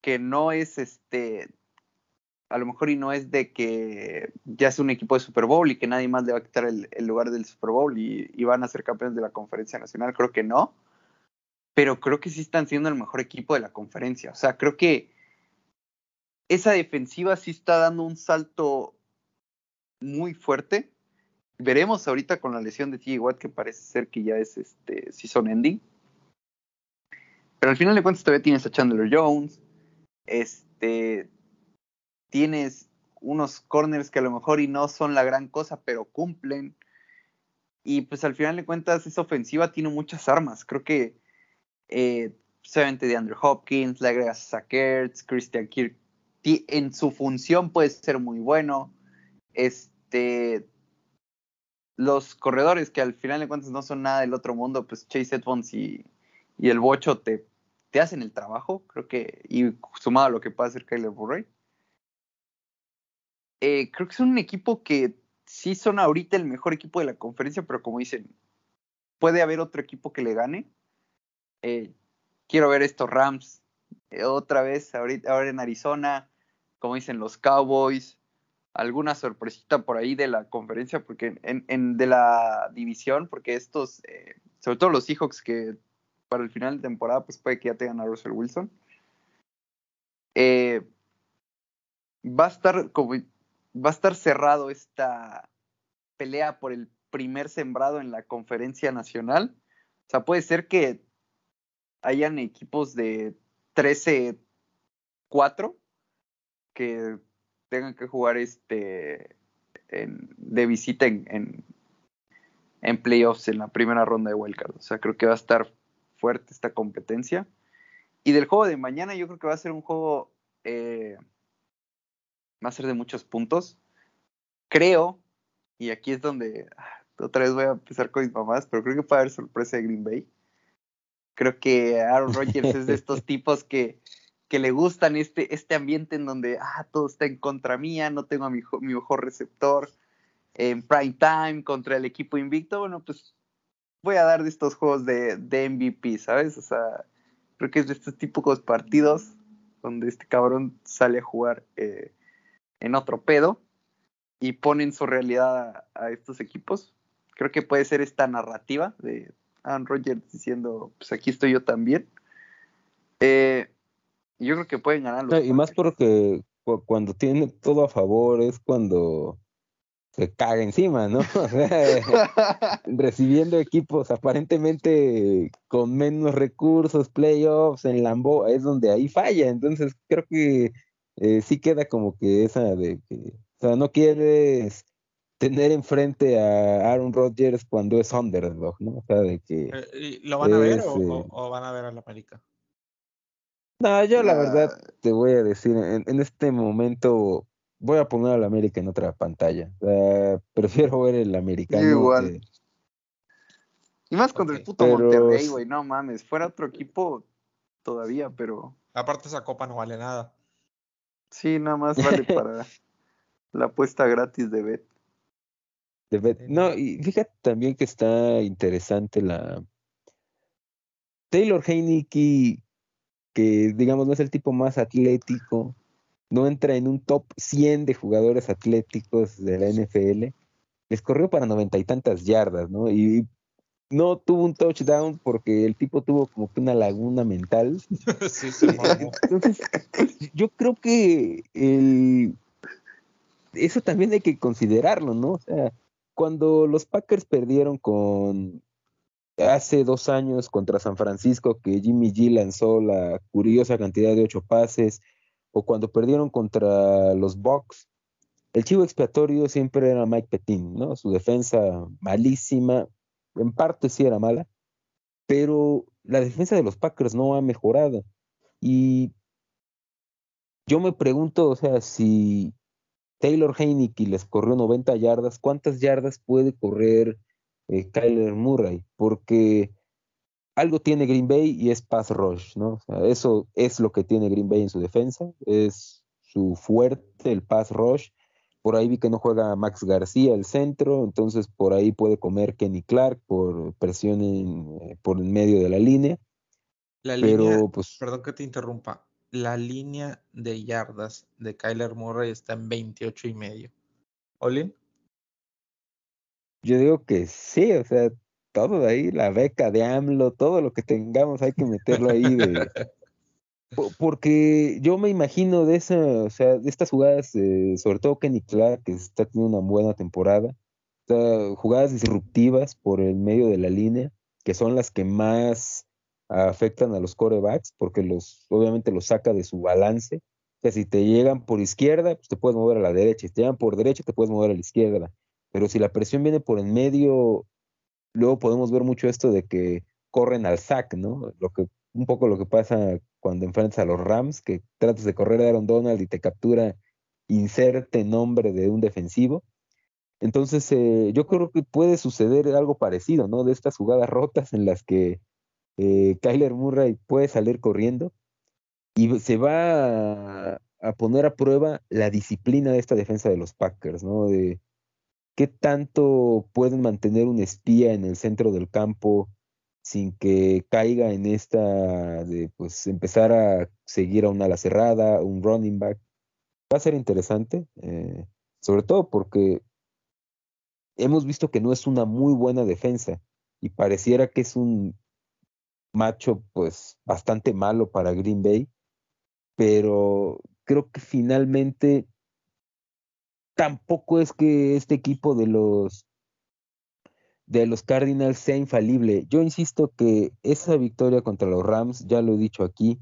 que no es este, a lo mejor y no es de que ya es un equipo de Super Bowl y que nadie más le va a quitar el, lugar del Super Bowl y, van a ser campeones de la conferencia nacional, creo que no, pero creo que sí están siendo el mejor equipo de la conferencia, o sea, creo que esa defensiva sí está dando un salto muy fuerte veremos ahorita con la lesión de T.J. Watt que parece ser que ya es este season ending. Pero al final de cuentas todavía tienes a Chandler Jones. Este tienes unos corners que a lo mejor y no son la gran cosa, pero cumplen. Y pues al final de cuentas esa ofensiva tiene muchas armas. Creo que eh, de Andrew Hopkins, le agregas Ertz, Christian Kirk, en su función puede ser muy bueno. Este, los corredores que al final de cuentas no son nada del otro mundo, pues Chase Edmonds y, y el Bocho te, hacen el trabajo, creo que, y sumado a lo que puede hacer Kyler Murray. Eh, creo que son un equipo que sí son ahorita el mejor equipo de la conferencia, pero como dicen, puede haber otro equipo que le gane. Eh, quiero ver estos Rams eh, otra vez, ahorita, ahora en Arizona, como dicen los Cowboys, alguna sorpresita por ahí de la conferencia, porque en, de la división, porque estos, eh, sobre todo los Seahawks que para el final de temporada, pues puede que ya tengan a Russell Wilson. Va a estar como va a estar cerrado esta pelea por el primer sembrado en la conferencia nacional. O sea, puede ser que hayan equipos de 13-4 que tengan que jugar este de visita en, en, en, playoffs en la primera ronda de wildcard. O sea, creo que va a estar fuerte esta competencia. Y del juego de mañana, yo creo que va a ser un juego. Eh, va a ser de muchos puntos. Creo, y aquí es donde ah, otra vez voy a empezar con mis mamás, pero creo que puede haber sorpresa de Green Bay. Creo que Aaron Rodgers es de estos tipos que, que le gustan este, este ambiente en donde ah, todo está en contra mía, no tengo a mi, mi mejor receptor en prime time contra el equipo invicto. Bueno, pues voy a dar de estos juegos de, de MVP, ¿sabes? O sea, creo que es de estos típicos partidos donde este cabrón sale a jugar eh, en otro pedo y pone en su realidad a, estos equipos. Creo que puede ser esta narrativa de Aaron Rodgers diciendo, pues aquí estoy yo también. Eh, yo creo que pueden ganar y más porque cuando tiene todo a favor es cuando se caga encima, ¿no? O sea, recibiendo equipos aparentemente con menos recursos, playoffs, en Lambo, es donde ahí falla. Entonces creo que eh, sí queda como que esa de que, o sea, no quieres tener enfrente a Aaron Rodgers cuando es underdog, ¿no? O sea, de que... Eh, ¿Lo van a ver o, eh, o, van a ver a la América? No, yo la verdad te voy a decir, en, en este momento voy a poner al América en otra pantalla. prefiero ver el americano. igual. Y más contra el puto Monterrey, güey. No mames. Fuera otro equipo todavía, pero. Aparte, esa copa no vale nada. Sí, nada más vale para la apuesta gratis de Bet. No, y fíjate también que está interesante la. Taylor Heineke, que digamos no es el tipo más atlético, no entra en un top 100 de jugadores atléticos de la NFL. Les corrió para noventa y tantas yardas, ¿no? Y no tuvo un touchdown porque el tipo tuvo como que una laguna mental. sí, sí, Entonces, yo creo que el... eso también hay que considerarlo, ¿no? O sea, cuando los Packers perdieron con hace dos años contra San Francisco, que Jimmy G lanzó la curiosa cantidad de ocho pases, o cuando perdieron contra los Bucks, el chivo expiatorio siempre era Mike Petin, ¿no? Su defensa malísima, en parte sí era mala, pero la defensa de los Packers no ha mejorado. Y yo me pregunto, o sea, si Taylor Heineke les corrió 90 yardas, ¿cuántas yardas puede correr eh, Kyler Murray? Porque algo tiene Green Bay y es pass rush, ¿no? O sea, eso es lo que tiene Green Bay en su defensa, es su fuerte, el pass rush. Por ahí vi que no juega Max García el centro, entonces por ahí puede comer Kenny Clark por presión en, eh, por en medio de la línea. La Pero, pues, perdón que te interrumpa, la línea de yardas de Kyler Murray está en 28 y medio. ¿Olin? Yo digo que sí, o sea, todo de ahí, la beca de AMLO, todo lo que tengamos hay que meterlo ahí de, porque yo me imagino de esa, o sea, de estas jugadas, eh, sobre todo Kenny Clark, que está teniendo una buena temporada, jugadas disruptivas por el medio de la línea, que son las que más afectan a los corebacks, porque los, obviamente los saca de su balance. O sea, si te llegan por izquierda, pues te puedes mover a la derecha, si te llegan por derecha, te puedes mover a la izquierda. Pero si la presión viene por en medio, luego podemos ver mucho esto de que corren al sack, ¿no? Lo que, un poco lo que pasa cuando enfrentas a los Rams, que tratas de correr a Aaron Donald y te captura, inserte nombre de un defensivo. Entonces, eh, yo creo que puede suceder algo parecido, ¿no? De estas jugadas rotas en las que eh, Kyler Murray puede salir corriendo y se va a, poner a prueba la disciplina de esta defensa de los Packers, ¿no? De, ¿Qué tanto pueden mantener un espía en el centro del campo sin que caiga en esta de pues empezar a seguir a una ala cerrada, un running back? Va a ser interesante, eh, sobre todo porque hemos visto que no es una muy buena defensa y pareciera que es un macho pues bastante malo para Green Bay, pero creo que finalmente tampoco es que este equipo de los de los Cardinals sea infalible. Yo insisto que esa victoria contra los Rams, ya lo he dicho aquí,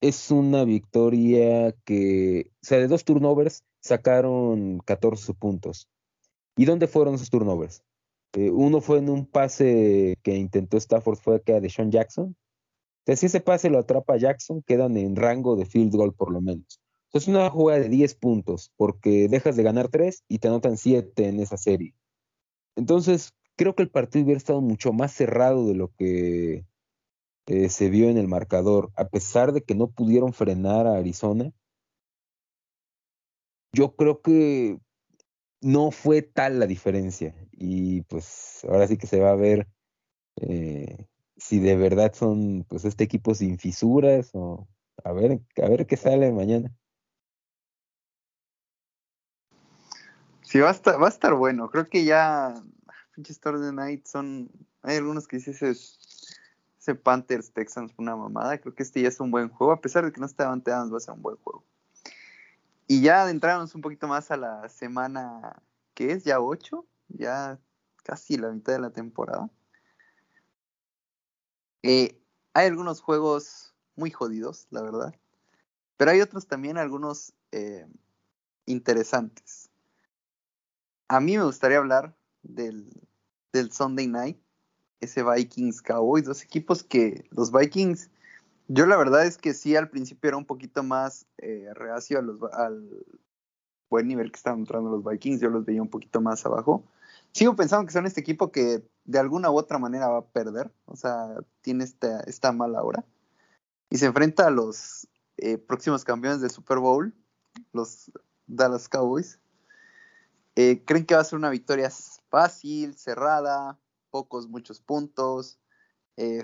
es una victoria que, o sea, de dos turnovers sacaron 14 puntos. ¿Y dónde fueron esos turnovers? Uno fue en un pase que intentó Stafford, fue acá de Sean Jackson. Entonces, si ese pase lo atrapa Jackson, quedan en rango de field goal por lo menos es una jugada de 10 puntos, porque dejas de ganar 3 y te anotan 7 en esa serie. Entonces, creo que el partido hubiera estado mucho más cerrado de lo que eh, se vio en el marcador, a pesar de que no pudieron frenar a Arizona, yo creo que no fue tal la diferencia. Y pues ahora sí que se va a ver eh, si de verdad son pues este equipo sin fisuras o a ver, a ver qué sale mañana. Sí, va a estar, va a estar bueno. Creo que ya pinches de Night son. Hay algunos que dicen ese, ese Panthers Texans una mamada. Creo que este ya es un buen juego. A pesar de que no está Adams, va a ser un buen juego. Y ya adentrarnos un poquito más a la semana que es ya 8, ya casi la mitad de la temporada. Eh, hay algunos juegos muy jodidos, la verdad. Pero hay otros también, algunos eh, interesantes. A mí me gustaría hablar del, del Sunday Night, ese Vikings Cowboys, dos equipos que los Vikings, yo la verdad es que sí al principio era un poquito más eh, reacio al buen nivel que estaban entrando los Vikings, yo los veía un poquito más abajo. Sigo pensando que son este equipo que de alguna u otra manera va a perder, o sea, tiene esta, esta mala hora. Y se enfrenta a los eh, próximos campeones del Super Bowl, los Dallas Cowboys. Eh, ¿Creen que va a ser una victoria fácil, cerrada, pocos, muchos puntos,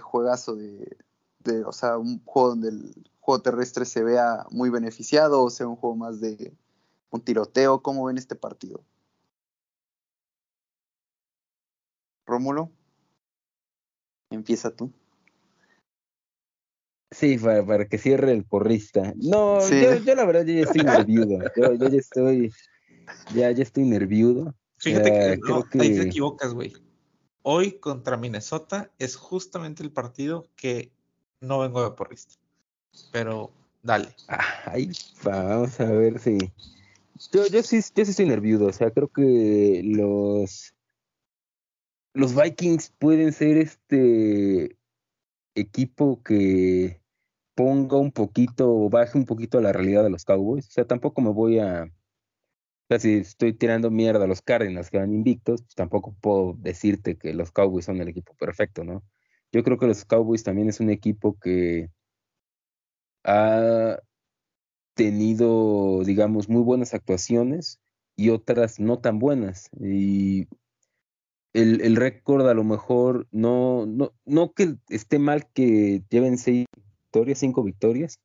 juegazo de, de, o sea, un juego donde el juego terrestre se vea muy beneficiado, o sea, un juego más de un tiroteo? ¿Cómo ven este partido? Rómulo, empieza tú. Sí, para, que cierre el porrista. No, yo, la verdad ya estoy nerviudo. Yo, ya estoy, ya, ya estoy nerviudo. Fíjate que, no, ahí te equivocas, güey. Hoy contra Minnesota es justamente el partido que no vengo de porrista. Pero dale. Vamos a ver si. Yo, yo, sí, yo sí estoy nervioso. O sea, creo que los. Los Vikings pueden ser este equipo que ponga un poquito o baje un poquito la realidad de los Cowboys. O sea, tampoco me voy a. O sea, si estoy tirando mierda a los Cardinals que van invictos, pues tampoco puedo decirte que los Cowboys son el equipo perfecto, ¿no? Yo creo que los Cowboys también es un equipo que ha tenido, digamos, muy buenas actuaciones y otras no tan buenas. Y el, el récord a lo mejor no, no, no que esté mal que lleven seis victorias, cinco victorias,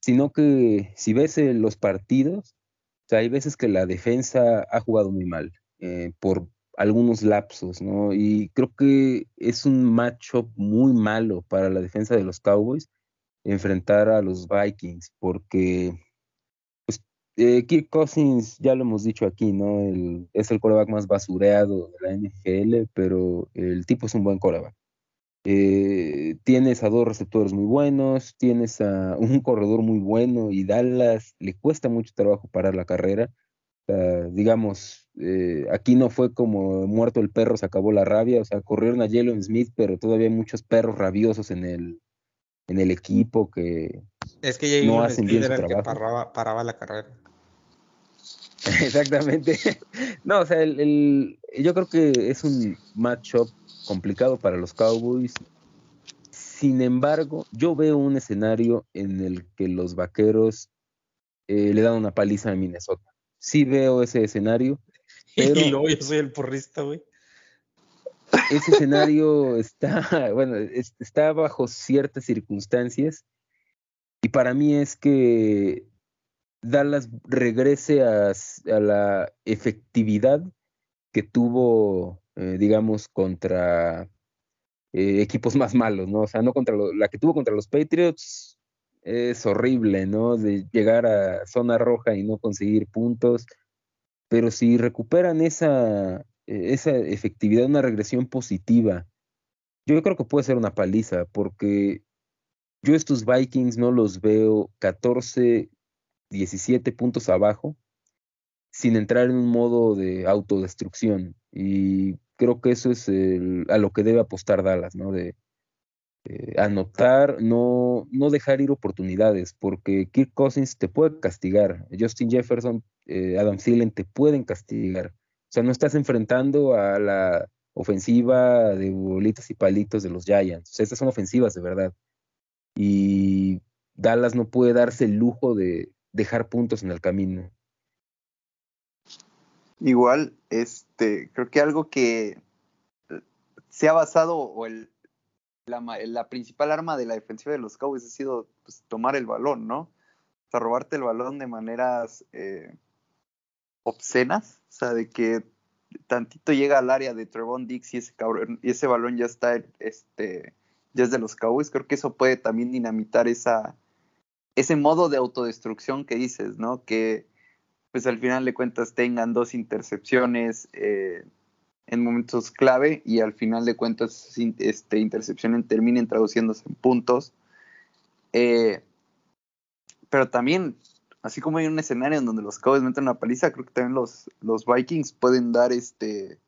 sino que si ves eh, los partidos, o sea, hay veces que la defensa ha jugado muy mal eh, por algunos lapsos, ¿no? Y creo que es un matchup muy malo para la defensa de los Cowboys enfrentar a los Vikings, porque eh, Kirk Cousins, ya lo hemos dicho aquí, ¿no? es el coreback más basureado de la NFL, pero el tipo es un buen coreback. Eh, tienes a dos receptores muy buenos, tienes a un corredor muy bueno y Dallas le cuesta mucho trabajo parar la carrera. digamos, eh, aquí no fue como muerto el perro, se acabó la rabia, o sea, corrieron a Jalen Smith, pero todavía hay muchos perros rabiosos en el, en el equipo que es que no hacen bien su trabajo. Que paraba la carrera. Exactamente. No, o sea, el, yo creo que es un matchup complicado para los Cowboys. Sin embargo, yo veo un escenario en el que los vaqueros eh, le dan una paliza a Minnesota. Sí veo ese escenario. Pero y luego yo soy el porrista, güey. Ese escenario está, bueno, está bajo ciertas circunstancias. Y para mí es que Dallas regrese a, la efectividad que tuvo, eh, digamos, contra eh, equipos más malos, ¿no? O sea, no contra la que tuvo contra los Patriots es horrible, ¿no? De llegar a zona roja y no conseguir puntos, pero si recuperan esa, e, esa efectividad, una regresión positiva, yo creo que puede ser una paliza, porque yo estos Vikings no los veo 14 17 puntos abajo sin entrar en un modo de autodestrucción. Y creo que eso es a lo que debe apostar Dallas, ¿no? De anotar, no, no dejar ir oportunidades, porque Kirk Cousins te puede castigar, Justin Jefferson, eh, Adam Thielen te pueden castigar. O sea, no estás enfrentando a la ofensiva de bolitas y palitos de los Giants. O sea, estas son ofensivas de verdad. y Dallas no puede darse el lujo de dejar puntos en el camino. Igual, este, creo que algo que se ha basado, o el, la, principal arma de la defensiva de los Cowboys ha sido pues, tomar el balón, ¿no? O sea, robarte el balón de maneras eh, obscenas, o sea, de que tantito llega al área de Trevon Dix y ese, cabrón, y ese balón ya está, este, ya es de los Cowboys, creo que eso puede también dinamitar esa, ese modo de autodestrucción que dices, ¿no? Que pues al final de cuentas tengan dos intercepciones eh, en momentos clave y al final de cuentas este, intercepciones terminen traduciéndose en puntos. Eh, pero también, así como hay un escenario en donde los Cowboys meten una paliza, creo que también los, los Vikings pueden dar este,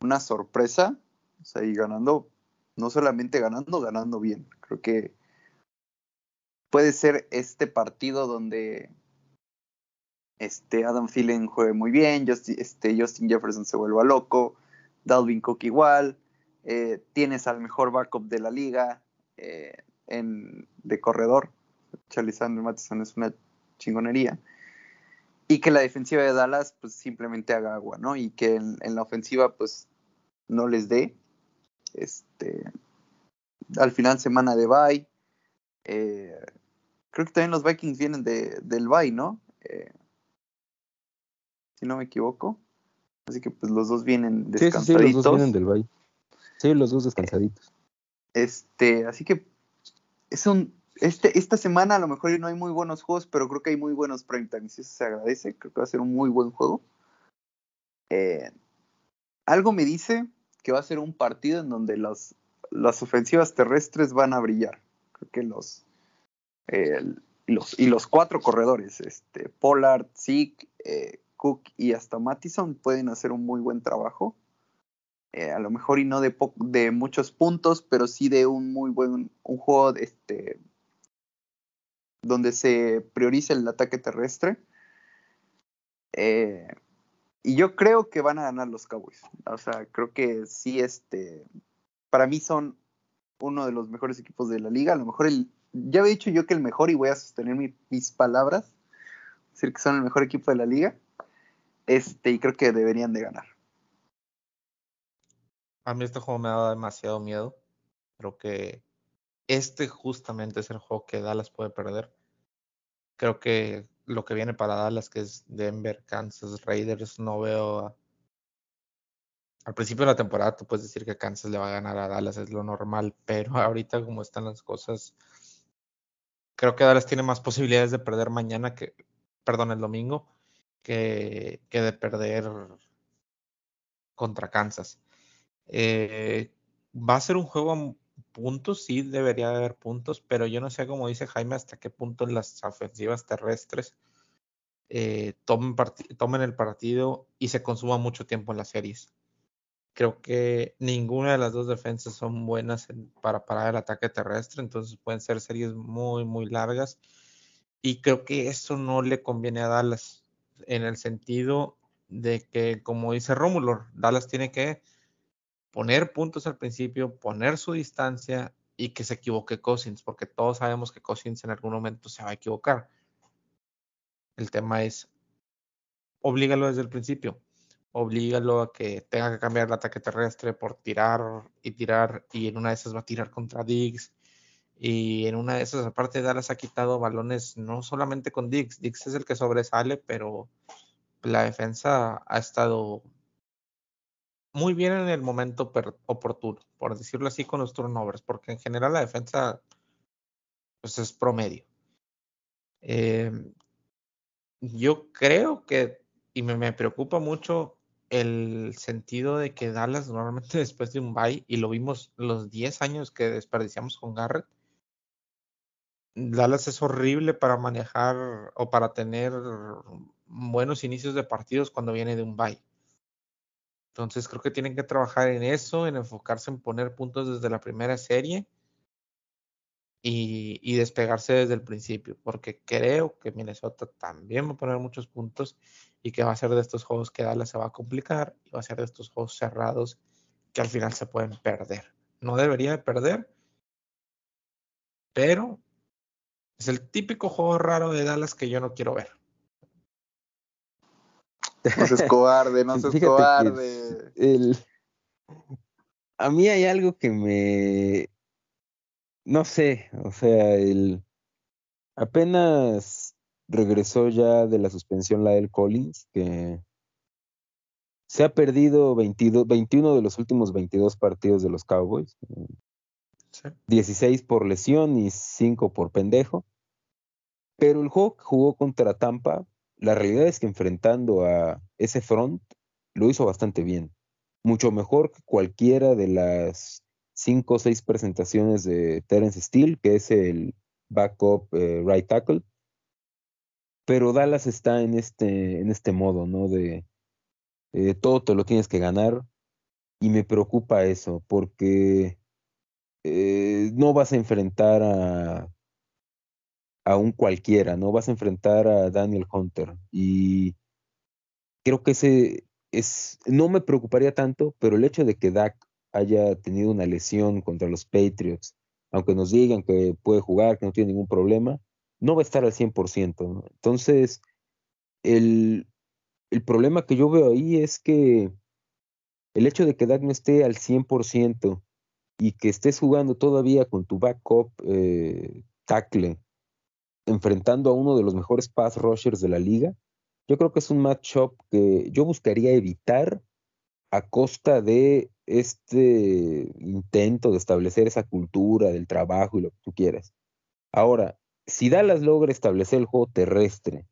una sorpresa, o sea, y ganando, no solamente ganando, ganando bien. Creo que puede ser este partido donde este Adam Thielen juegue muy bien, este, Justin Jefferson se vuelva loco, Dalvin Cook igual, eh, tienes al mejor backup de la liga eh, en, de corredor, Charlie Matheson es una chingonería, y que la defensiva de Dallas pues simplemente haga agua, ¿no? Y que en, la ofensiva pues no les dé, este, al final semana de bye, eh, creo que también los Vikings vienen de, del bye, ¿no? si no me equivoco. Así que pues los dos vienen descansaditos. Sí, sí, los dos vienen del Bay. Sí, los dos descansaditos. Este, así que es un este, esta semana a lo mejor no hay muy buenos juegos, pero creo que hay muy buenos prime times. Eso se agradece. Creo que va a ser un muy buen juego. Eh, algo me dice que va a ser un partido en donde las ofensivas terrestres van a brillar. Creo que los, los y los cuatro corredores, este, Pollard, Zeke, eh, Cook y hasta Mattison pueden hacer un muy buen trabajo. Eh, a lo mejor y no de, de muchos puntos, pero sí de un muy buen un juego este, donde se prioriza el ataque terrestre. Eh, y yo creo que van a ganar los Cowboys. O sea, creo que sí, este, para mí son uno de los mejores equipos de la liga. A lo mejor el, ya había dicho yo que el mejor y voy a sostener mis palabras, decir que son el mejor equipo de la liga. Este, y creo que deberían de ganar. A mí este juego me ha dado demasiado miedo. Creo que este justamente es el juego que Dallas puede perder. Creo que lo que viene para Dallas, que es Denver, Kansas, Raiders, no veo. Al principio de la temporada, tú puedes decir que Kansas le va a ganar a Dallas, es lo normal, pero ahorita, como están las cosas, creo que Dallas tiene más posibilidades de perder mañana que, perdón, el domingo, que, de perder contra Kansas. Eh, va a ser un juego a puntos, sí debería haber puntos, pero yo no sé, como dice Jaime, hasta qué punto las ofensivas terrestres eh, tomen, tomen, el partido y se consuma mucho tiempo en las series. Creo que ninguna de las dos defensas son buenas para parar el ataque terrestre, entonces pueden ser series muy, muy largas. Y creo que eso no le conviene a Dallas en el sentido de que, como dice Rómulo, Dallas tiene que poner puntos al principio, poner su distancia y que se equivoque Cousins, porque todos sabemos que Cousins en algún momento se va a equivocar. El tema es, oblígalo desde el principio, oblígalo a que tenga que cambiar el ataque terrestre por tirar y tirar, y en una de esas va a tirar contra Diggs, y en una de esas, aparte, Dallas ha quitado balones no solamente con Dix. Dix es el que sobresale, pero la defensa ha estado muy bien en el momento oportuno, por decirlo así, con los turnovers, porque en general la defensa pues es promedio. Em, yo creo que, y me, me, preocupa mucho el sentido de que Dallas normalmente después de un bye, y lo vimos los 10 años que desperdiciamos con Garrett, Dallas es horrible para manejar o para tener buenos inicios de partidos cuando viene de un bye. Entonces creo que tienen que trabajar en eso, en enfocarse en poner puntos desde la primera serie y, despegarse desde el principio, porque creo que Minnesota también va a poner muchos puntos y que va a ser de estos juegos que Dallas se va a complicar y va a ser de estos juegos cerrados que al final se pueden perder. No debería de perder, Pero es el típico juego raro de Dallas que yo no quiero ver. No seas cobarde, no seas cobarde. El... A mí hay algo que me. No sé, o sea, el. Apenas regresó ya de la suspensión la del Collins, que se ha perdido 22, 21 de los últimos 22 partidos de los Cowboys. 16 por lesión y 5 por pendejo. Pero el juego que jugó contra Tampa, la realidad es que enfrentando a ese front, lo hizo bastante bien. Mucho mejor que cualquiera de las 5 o 6 presentaciones de Terence Steele, que es el backup eh, right tackle. Pero Dallas está en este, en este modo, ¿no? De eh, todo te lo tienes que ganar. Y me preocupa eso, porque eh, no vas a enfrentar a a un cualquiera, ¿no? Vas a enfrentar a Daniel Hunter y creo que ese es, no me preocuparía tanto, pero el hecho de que Dak haya tenido una lesión contra los Patriots, aunque nos digan que puede jugar, que no tiene ningún problema, no va a estar al 100%. ¿no? Entonces, el, el problema que yo veo ahí es que el hecho de que Dak no esté al 100% y que estés jugando todavía con tu backup eh, tackle enfrentando a uno de los mejores pass rushers de la liga, yo creo que es un matchup que yo buscaría evitar a costa de este intento de establecer esa cultura del trabajo y lo que tú quieras. Ahora, si Dallas logra establecer el juego terrestre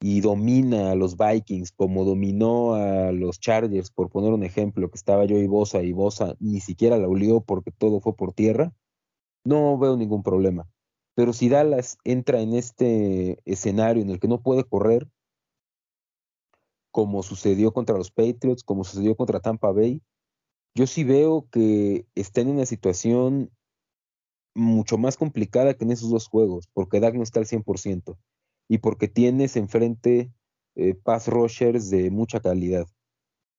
y domina a los Vikings como dominó a los Chargers, por poner un ejemplo, que estaba yo y Bosa y Bosa ni siquiera la olió porque todo fue por tierra, no veo ningún problema. Pero si Dallas entra en este escenario en el que no puede correr, como sucedió contra los Patriots, como sucedió contra Tampa Bay, yo sí veo que está en una situación mucho más complicada que en esos dos juegos, porque Dak no está al 100% y porque tienes enfrente eh, pass rushers de mucha calidad.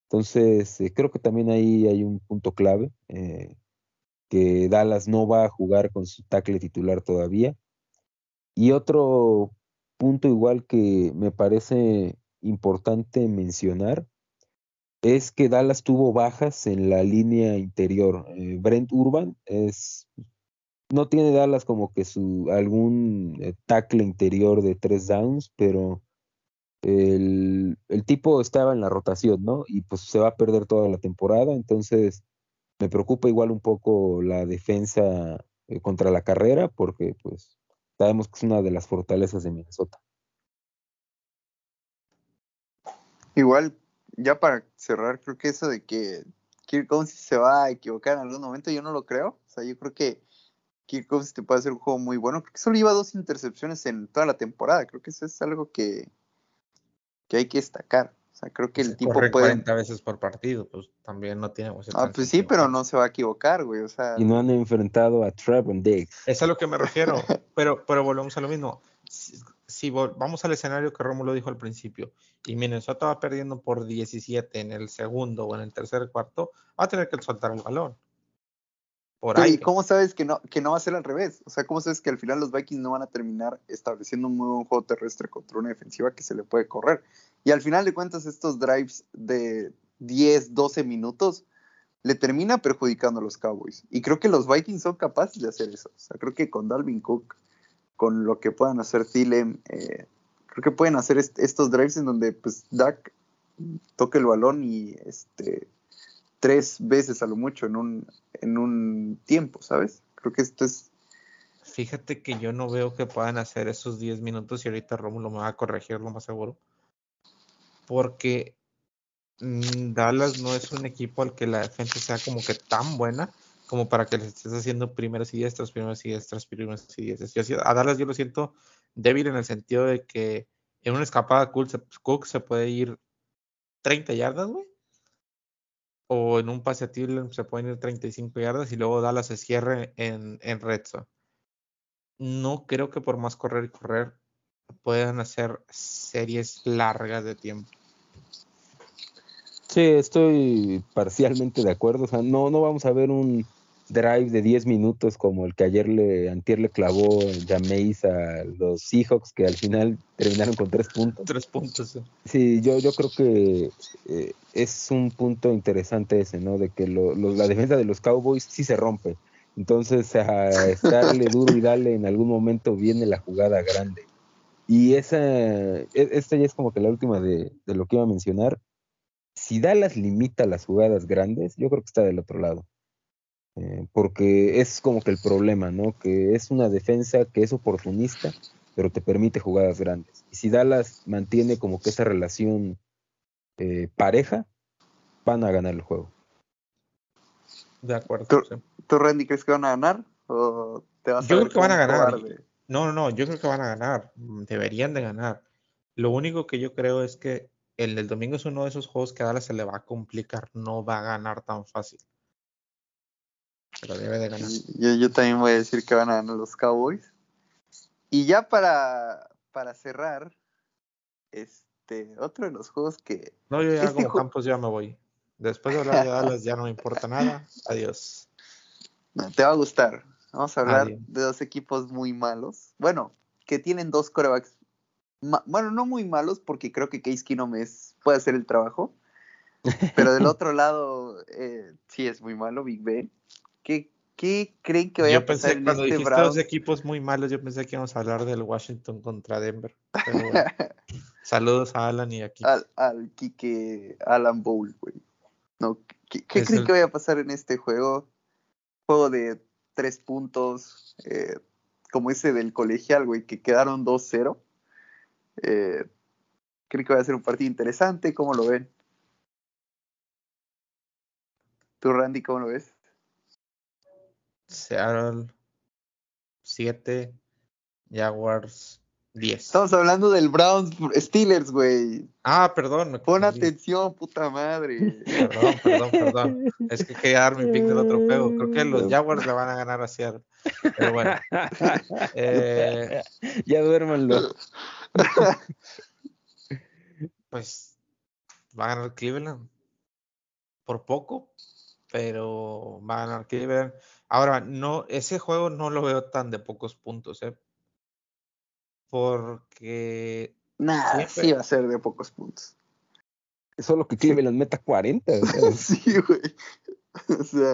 Entonces, eh, creo que también ahí hay un punto clave. Eh, que Dallas no va a jugar con su tackle titular todavía. Y otro punto igual que me parece importante mencionar es que Dallas tuvo bajas en la línea interior. Eh, Brent Urban es no tiene Dallas como que su algún eh, tackle interior de tres downs, pero el, el, tipo estaba en la rotación, ¿no? Y pues se va a perder toda la temporada, entonces me preocupa igual un poco la defensa eh, contra la carrera, porque pues sabemos que es una de las fortalezas de Minnesota. Igual, ya para cerrar, creo que eso de que Kirk se va a equivocar en algún momento, yo no lo creo. O sea, yo creo que Kirk te puede hacer un juego muy bueno. Creo que solo iba dos intercepciones en toda la temporada. Creo que eso es algo que, que hay que destacar creo que el tipo puede. 40 veces por partido, pues también no tiene. Ah, pues sí, pero no se va a equivocar, güey. O sea. Y no han enfrentado a Trevor Diggs. Es a lo que me refiero. pero, pero volvemos a lo mismo. Si, vamos al escenario que Rómulo dijo al principio, y Minnesota va perdiendo por 17 en el segundo o en el tercer cuarto, va a tener que soltar el balón. ¿Y cómo sabes que no, que no va a ser al revés? O sea, ¿cómo sabes que al final los Vikings no van a terminar estableciendo un muy buen juego terrestre contra una defensiva que se le puede correr? Y al final de cuentas, estos drives de 10, 12 minutos le termina perjudicando a los Cowboys. Y creo que los Vikings son capaces de hacer eso. O sea, creo que con Dalvin Cook, con lo que puedan hacer Thielen, eh, creo que pueden hacer estos drives en donde pues Dak toque el balón y este tres veces a lo mucho en un, en un tiempo, ¿sabes? Creo que esto es... Fíjate que yo no veo que puedan hacer esos 10 minutos y ahorita Rómulo me va a corregir lo más seguro. Porque mm, Dallas no es un equipo al que la defensa sea como que tan buena como para que les estés haciendo primeras y diestras, primeras y diestras, primeras y diestras. a Dallas yo lo siento débil en el sentido de que en una escapada Cook se, Cook se puede ir 30 yardas, güey o en un pase a se pueden ir 35 yardas y luego Dallas se cierre en, en red No creo que por más correr y correr puedan hacer series largas de tiempo. Sí, estoy parcialmente de acuerdo. O sea, no, no vamos a ver un drive de 10 minutos como el que ayer le, antier le clavó Jameis a los Seahawks que al final terminaron con tres puntos. Tres puntos. Sí, sí yo, yo creo que eh, es un punto interesante ese, ¿no? De que lo, la defensa de los Cowboys sí se rompe. Entonces a estarle duro y darle en algún momento viene la jugada grande. Y esa, e, esta ya es como que la última de, de lo que iba a mencionar. Si Dallas limita las jugadas grandes, yo creo que está del otro lado. Eh, porque es como que el problema, ¿no? Que es una defensa que es oportunista, pero te permite jugadas grandes. Y si Dallas mantiene como que esa relación eh, pareja, van a ganar el juego. De acuerdo. ¿Tú, Randy, crees que van a ganar? ¿O te vas yo creo que van a ganar. No, no, no, yo creo que van a ganar. Deberían de ganar. Lo único que yo creo es que el del domingo es uno de esos juegos que a Dallas se le va a complicar. No va a ganar tan fácil pero debe de ganar. Yo, también voy a decir que van a ganar los Cowboys. Y ya para, para cerrar, este, otro de los juegos que. No, yo ya este como Campos ya me voy. Después de hablar de Dallas ya no me importa nada. Adiós. te va a gustar. Vamos a hablar de dos equipos muy malos. Bueno, que tienen dos corebacks. Bueno, no muy malos, porque creo que Case Keenum es, puede hacer el trabajo. Pero del otro lado, eh, sí es muy malo, Big Ben. ¿Qué, qué creen que vaya a pasar en cuando este dijiste dos equipos muy malos, yo pensé que íbamos a hablar del Washington contra Denver. saludos a Alan y aquí. Al, al Kike Alan Bowl, güey. No, ¿Qué, creen que vaya a pasar en este juego? Juego de tres puntos, eh, como ese del colegial, güey, que quedaron 2-0. Eh, ¿Creen que va a ser un partido interesante? ¿Cómo lo ven? ¿Tú, Randy, cómo lo ves? Seattle 7, Jaguars 10. Estamos hablando del Browns Steelers, güey. Ah, perdón. Pon atención, puta madre. Perdón, perdón, perdón. Es que quería dar mi pick del otro juego. Creo que los Jaguars le van a ganar a Seattle. Pero bueno. Eh, ya duérmanlo. Pues va a ganar Cleveland. Por poco, pero va a ganar Cleveland. Ahora, no, ese juego no lo veo tan de pocos puntos, ¿eh? Porque. Nada, sí va a ser de pocos puntos. Solo que Cleveland meta 40. sí, güey. O sea,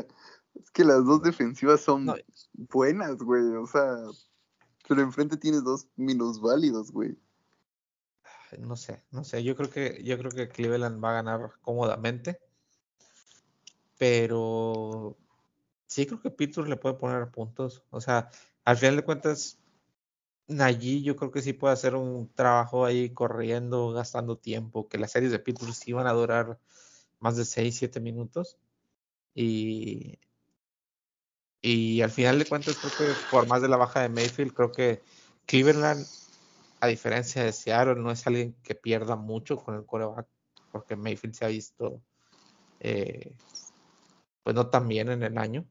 es que las dos defensivas son buenas, güey. O sea, pero enfrente tienes dos minusválidos, güey. No sé, no sé. Yo creo que, yo creo que Cleveland va a ganar cómodamente. Pero sí creo que Pittsburgh le puede poner puntos. O sea, al final de cuentas, allí yo creo que sí puede hacer un trabajo ahí corriendo, gastando tiempo, que las series de Pittsburgh sí van a durar más de 6, 7 minutos. Y, y al final de cuentas, creo que por más de la baja de Mayfield, creo que Cleveland, a diferencia de Seattle, no es alguien que pierda mucho con el coreback, porque Mayfield se ha visto, eh, pues no tan bien en el año.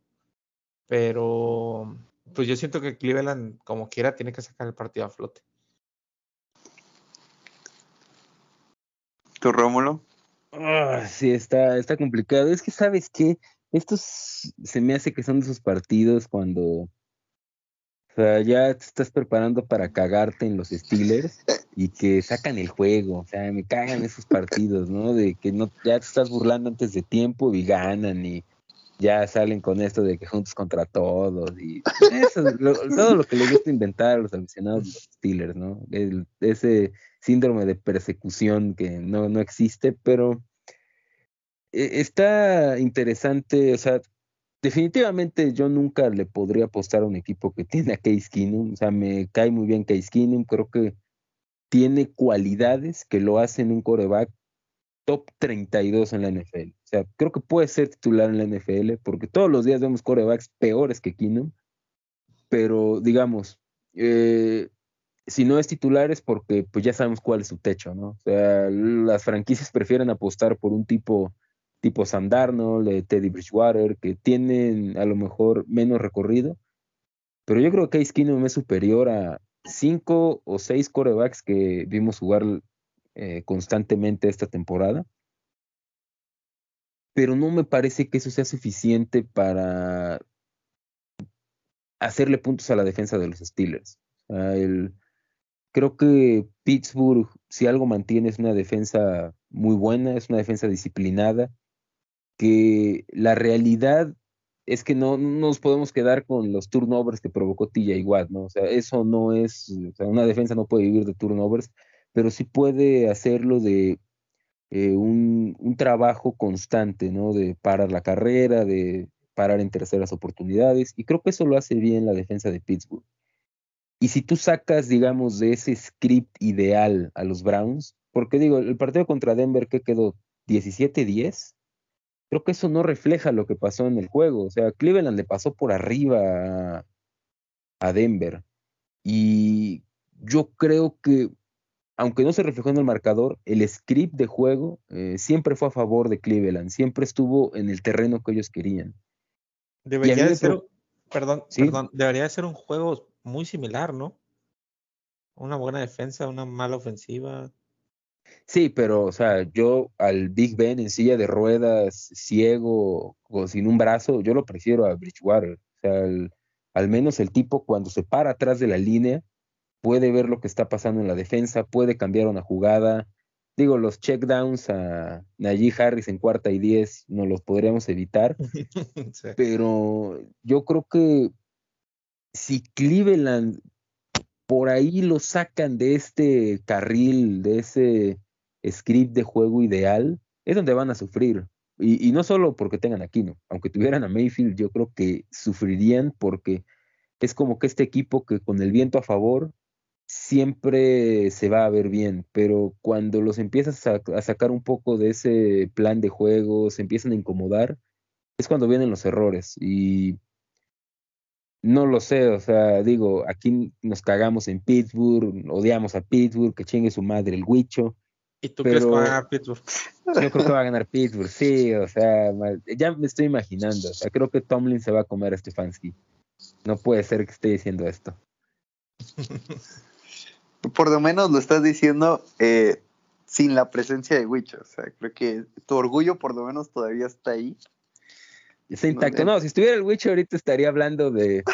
Pero pues yo siento que Cleveland, como quiera, tiene que sacar el partido a flote. ¿Tu Rómulo? Ah, sí, está, está complicado. Es que, ¿sabes qué? Estos se me hace que son de esos partidos cuando o sea, ya te estás preparando para cagarte en los Steelers y que sacan el juego. O sea, me cagan esos partidos, ¿no? De que no ya te estás burlando antes de tiempo y ganan y ya salen con esto de que juntos contra todos y eso, todo lo que le gusta inventar a los aficionados Steelers, ¿no? ese síndrome de persecución que no, no existe, pero e, está interesante, o sea, definitivamente yo nunca le podría apostar a un equipo que tiene a Case Keenum, o sea, me cae muy bien Case Keenum, creo que tiene cualidades que lo hacen un coreback top 32 en la NFL. O sea, creo que puede ser titular en la NFL porque todos los días vemos corebacks peores que Keenum, pero digamos, eh, si no es titular es porque pues ya sabemos cuál es su techo, ¿no? O sea, las franquicias prefieren apostar por un tipo tipo Sam Darnold, Teddy Bridgewater, que tienen a lo mejor menos recorrido, pero yo creo que Case Keenum es superior a cinco o seis corebacks que vimos jugar eh, constantemente esta temporada. Pero no me parece que eso sea suficiente para hacerle puntos a la defensa de los Steelers. creo que Pittsburgh, si algo mantiene, es una defensa muy buena, es una defensa disciplinada, que la realidad es que no, nos podemos quedar con los turnovers que provocó TJ Watt, ¿no? O sea, eso no es, o sea, una defensa no puede vivir de turnovers, pero sí puede hacerlo de eh, un, un, trabajo constante, ¿no? De parar la carrera, de parar en terceras oportunidades, y creo que eso lo hace bien la defensa de Pittsburgh. Y si tú sacas, digamos, de ese script ideal a los Browns, porque digo, el partido contra Denver que quedó 17-10, creo que eso no refleja lo que pasó en el juego. O sea, Cleveland le pasó por arriba a, Denver. Y yo creo que, aunque no se reflejó en el marcador, el script de juego eh, siempre fue a favor de Cleveland, siempre estuvo en el terreno que ellos querían. Debería ser, perdón, perdón, debería ser un juego muy similar, ¿no? Una buena defensa, una mala ofensiva. Sí, pero, o sea, yo al Big Ben en silla de ruedas, ciego o sin un brazo, yo lo prefiero a Bridgewater. O sea, al menos el tipo cuando se para atrás de la línea puede ver lo que está pasando en la defensa, puede cambiar una jugada. Digo, los checkdowns a Najee Harris en cuarta y diez no los podríamos evitar, pero yo creo que si Cleveland por ahí lo sacan de este carril, de ese script de juego ideal, es donde van a sufrir. Y, no solo porque tengan a Kino, aunque tuvieran a Mayfield, yo creo que sufrirían porque es como que este equipo que con el viento a favor siempre se va a ver bien, pero cuando los empiezas a, a sacar un poco de ese plan de juego, se empiezan a incomodar, es cuando vienen los errores. Y no lo sé, o sea, digo, aquí nos cagamos en Pittsburgh, odiamos a Pittsburgh, que chingue su madre el Huicho. ¿Y tú crees que va a ganar Pittsburgh? Yo creo que va a ganar Pittsburgh, sí, o sea, ya me estoy imaginando. O sea, creo que Tomlin se va a comer a Stefanski. No puede ser que esté diciendo esto. Por lo menos lo estás diciendo eh, sin la presencia de Wicho. O sea, creo que tu orgullo por lo menos todavía está ahí. Está intacto. No, si estuviera el Witch ahorita estaría hablando de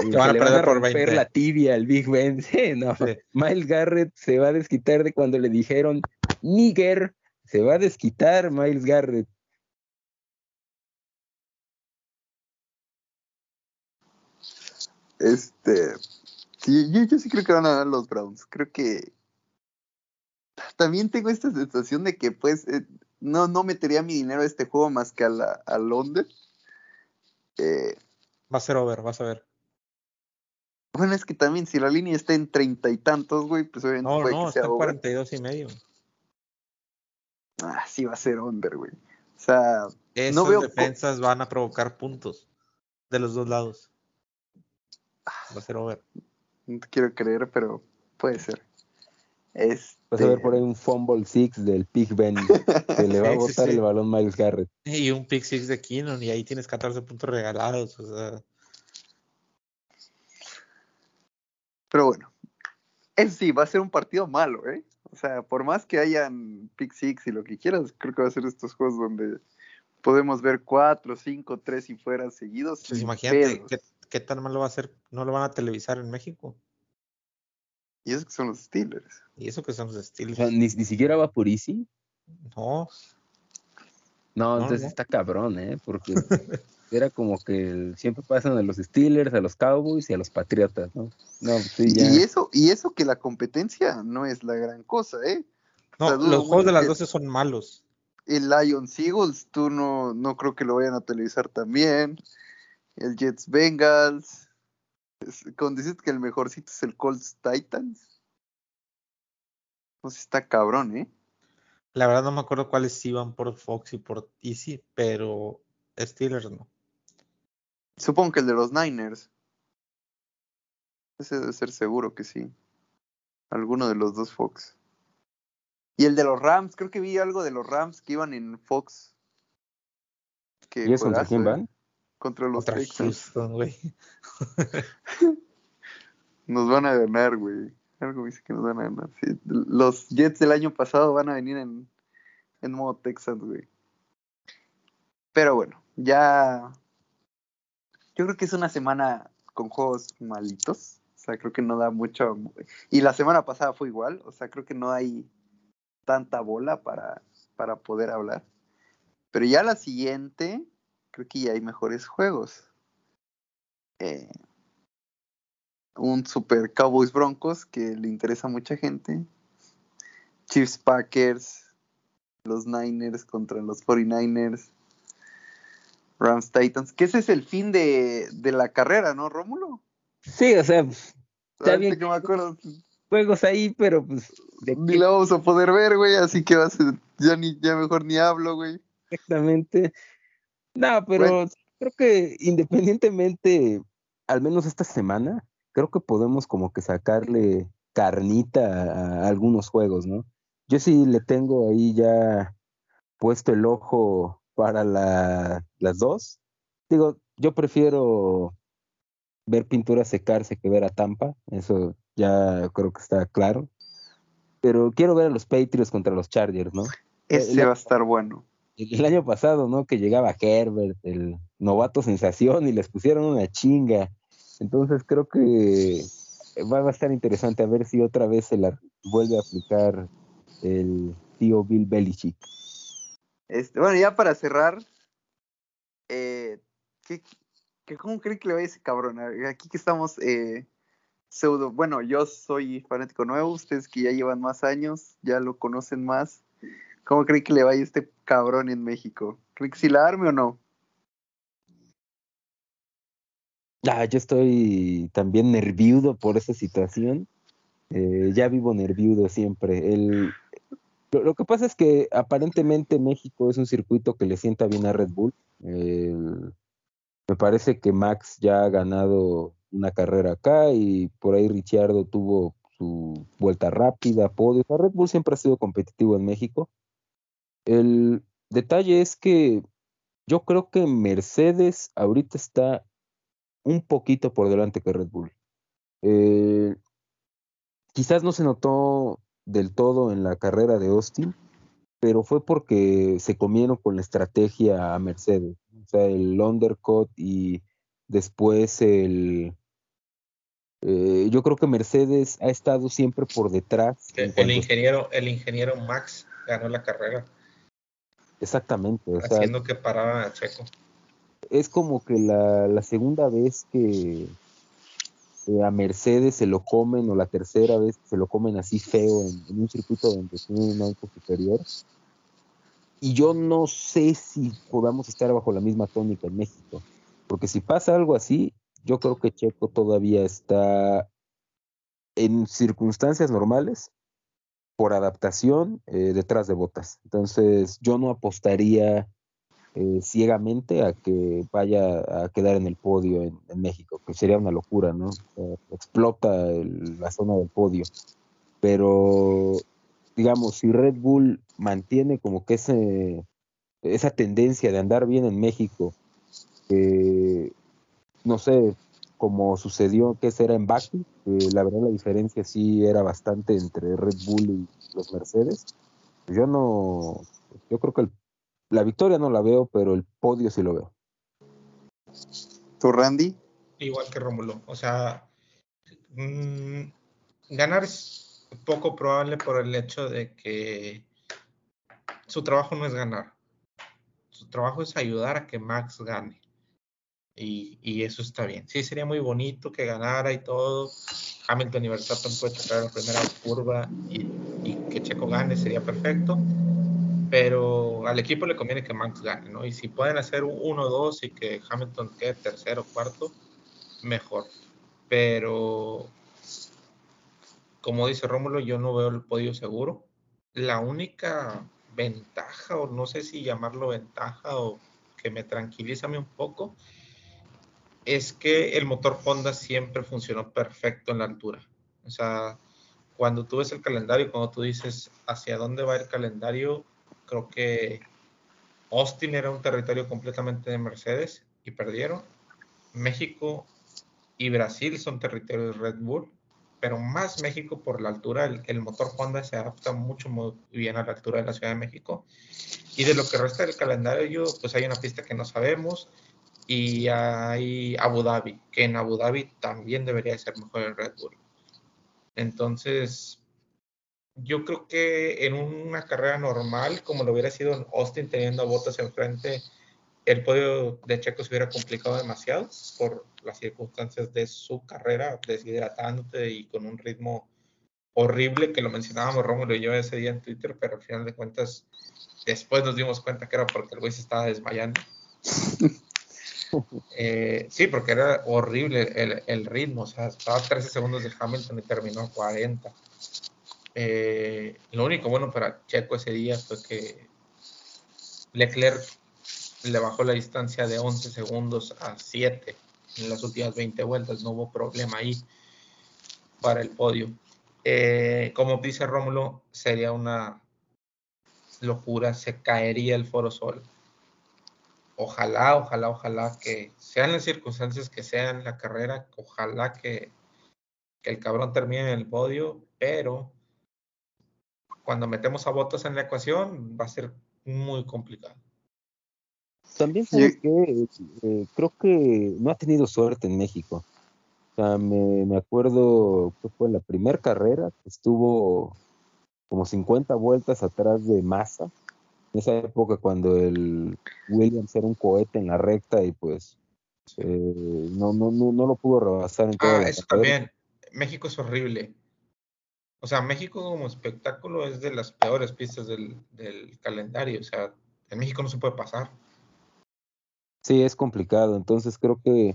que van a, romper la tibia al Big Ben. no. Miles Garrett se va a desquitar de cuando le dijeron Nigger. Se va a desquitar Miles Garrett. Este. Sí, yo, sí creo que van a ganar los Browns. Creo que. También tengo esta sensación de que, pues, eh, no, no metería mi dinero a este juego más que a, la, a Londres eh, va a ser over, vas a ver. Bueno, es que también si la línea está en treinta y tantos, güey, pues obviamente no, no, está en cuarenta y dos y medio. Ah, sí va a ser under, güey. O sea, Esas no veo defensas van a provocar puntos de los dos lados. Va a ser over. No te quiero creer, pero puede ser. Es, Vas a ver por ahí un fumble six del Pig Ben que le va a botar el balón Miles Garrett. Y un pick six de Keenan y ahí tienes 14 puntos regalados. O sea. Pero bueno, es sí, va a ser un partido malo, ¿eh? O sea, por más que hayan pick six y lo que quieras, creo que va a ser estos juegos donde podemos ver cuatro, cinco, tres y fuera seguidos. Pues imagínate qué, qué tan malo va a ser, no lo van a televisar en México. Y eso que son los Steelers. Y eso que son los Steelers. ni, ni, siquiera va por Easy. No. No, entonces está cabrón, ¿eh? Porque era como que siempre pasan a los Steelers, a los Cowboys y a los Patriotas, ¿no? no sí, ya. Y eso, y eso que la competencia no es la gran cosa, ¿eh? No, los juegos de las 12 son malos. El Lions Eagles, tú no, no creo que lo vayan a televisar también. El Jets Bengals. Cuando dices que el mejorcito es el Colts Titans. Pues está cabrón, ¿eh? La verdad no me acuerdo cuáles iban por Fox y por Easy, pero Steelers no. Supongo que el de los Niners. Ese debe ser seguro que sí. Alguno de los dos Fox. Y el de los Rams, creo que vi algo de los Rams que iban en Fox. ¿Y eso contra quién van? Contra los contra güey. nos van a ganar, güey. Algo dice que nos van a ganar. Los Jets del año pasado van a venir en, en modo Texas, güey. Pero bueno, ya. Yo creo que es una semana con juegos malitos. O sea, creo que no da mucho. Y la semana pasada fue igual. O sea, creo que no hay tanta bola para, para poder hablar. Pero ya la siguiente, creo que ya hay mejores juegos. Eh, un Super Cowboys Broncos que le interesa a mucha gente. Chiefs Packers, los Niners contra los 49ers. Rams Titans, que ese es el fin de, de la carrera, ¿no, Rómulo? Sí, o sea, está bien. Que me acuerdo. Juegos ahí, pero pues. ni la vamos a poder ver, güey, así que va a ser, ya, ni, ya mejor ni hablo, güey. Exactamente. No, pero creo que independientemente, al menos esta semana, creo que podemos como que sacarle carnita a, algunos juegos, ¿no? Yo sí le tengo ahí ya puesto el ojo para la, las dos. Digo, yo prefiero ver pintura secarse que ver a Tampa, eso ya creo que está claro. Pero quiero ver a los Patriots contra los Chargers, ¿no? Ese va a estar bueno. El, año pasado, ¿no? Que llegaba Herbert, el novato sensación, y les pusieron una chinga. Entonces creo que va a estar interesante a ver si otra vez se la vuelve a aplicar el tío Bill Belichick. Este, bueno, ya para cerrar, eh, ¿qué, cómo creen que le vaya ese cabrón? Aquí que estamos eh, pseudo, bueno, yo soy fanático nuevo, ustedes que ya llevan más años, ya lo conocen más. ¿Cómo creen que le vaya este cabrón en México? ¿Creen que si la arme o no? Ah, yo estoy también nerviudo por esa situación. Eh, ya vivo nerviudo siempre. Lo, que pasa es que aparentemente México es un circuito que le sienta bien a Red Bull. me parece que Max ya ha ganado una carrera acá y por ahí Ricciardo tuvo su vuelta rápida, podio. Red Bull siempre ha sido competitivo en México. El detalle es que yo creo que Mercedes ahorita está un poquito por delante que Red Bull. Eh, quizás no se notó del todo en la carrera de Austin, pero fue porque se comieron con la estrategia a Mercedes. O sea, el undercut y después el... Eh, yo creo que Mercedes ha estado siempre por detrás. El, ingeniero, el ingeniero Max ganó la carrera. Exactamente. haciendo que paraba a Checo es como que la, segunda vez que a Mercedes se lo comen o la tercera vez que se lo comen así feo en, un circuito donde tiene un auto superior. Y yo no sé si podamos estar bajo la misma tónica en México, porque si pasa algo así, yo creo que Checo todavía está en circunstancias normales por adaptación eh, detrás de botas. Entonces yo no apostaría eh, ciegamente a que vaya a quedar en el podio en, México, que sería una locura, ¿no? explota la zona del podio. Pero, digamos, si Red Bull mantiene como que ese, esa tendencia de andar bien en México, no sé, como sucedió que era en Baku, la verdad la diferencia sí era bastante entre Red Bull y los Mercedes. Yo no, yo creo que el la victoria no la veo, pero el podio sí lo veo. ¿Tú, Randy? Igual que Rómulo. O sea, mm, ganar es poco probable por el hecho de que su trabajo no es ganar. Su trabajo es ayudar a que Max gane. Y, eso está bien. Sí, sería muy bonito que ganara y todo. Hamilton y Verstappen puede tocar la primera curva y, y que Checo gane, sería perfecto pero al equipo le conviene que Max gane, ¿no? Y si pueden hacer un 1-2 y que Hamilton quede tercero, o cuarto, mejor. Pero, como dice Rómulo, yo no veo el podio seguro. La única ventaja, o no sé si llamarlo ventaja, o que me tranquiliza un poco, es que el motor Honda siempre funcionó perfecto en la altura. O sea, cuando tú ves el calendario, cuando tú dices hacia dónde va el calendario, Creo que Austin era un territorio completamente de Mercedes y perdieron. México y Brasil son territorios Red Bull, pero más México por la altura. El, motor Honda se adapta mucho muy bien a la altura de la Ciudad de México. Y de lo que resta del calendario, pues hay una pista que no sabemos. Y hay Abu Dhabi, que en Abu Dhabi también debería ser mejor el Red Bull. Entonces, yo creo que en una carrera normal, como lo hubiera sido en Austin teniendo a Bottas enfrente, el podio de Checo se hubiera complicado demasiado por las circunstancias de su carrera, deshidratándote y con un ritmo horrible, que lo mencionábamos Rómulo y yo ese día en Twitter, pero al final de cuentas, después nos dimos cuenta que era porque el güey se estaba desmayando. Eh, sí, porque era horrible el, ritmo, o sea, estaba 13 segundos de Hamilton y terminó 40. Eh, lo único bueno para Checo ese día fue que Leclerc le bajó la distancia de 11 segundos a 7 en las últimas 20 vueltas, no hubo problema ahí para el podio. Eh, como dice Rómulo, sería una locura, se caería el Foro Sol. Ojalá, ojalá, ojalá que sean las circunstancias que sean la carrera, ojalá que, que el cabrón termine en el podio, pero cuando metemos a votos en la ecuación va a ser muy complicado. También sabes que eh, creo que no ha tenido suerte en México. O sea, me, me acuerdo que fue la primera carrera, que estuvo como 50 vueltas atrás de Massa. En esa época cuando el Williams era un cohete en la recta y pues eh, no, no, no, no, lo pudo rebasar en toda ah, eso también. México es horrible. O sea, México como espectáculo es de las peores pistas del, del calendario. O sea, en México no se puede pasar. Sí, es complicado. Entonces creo que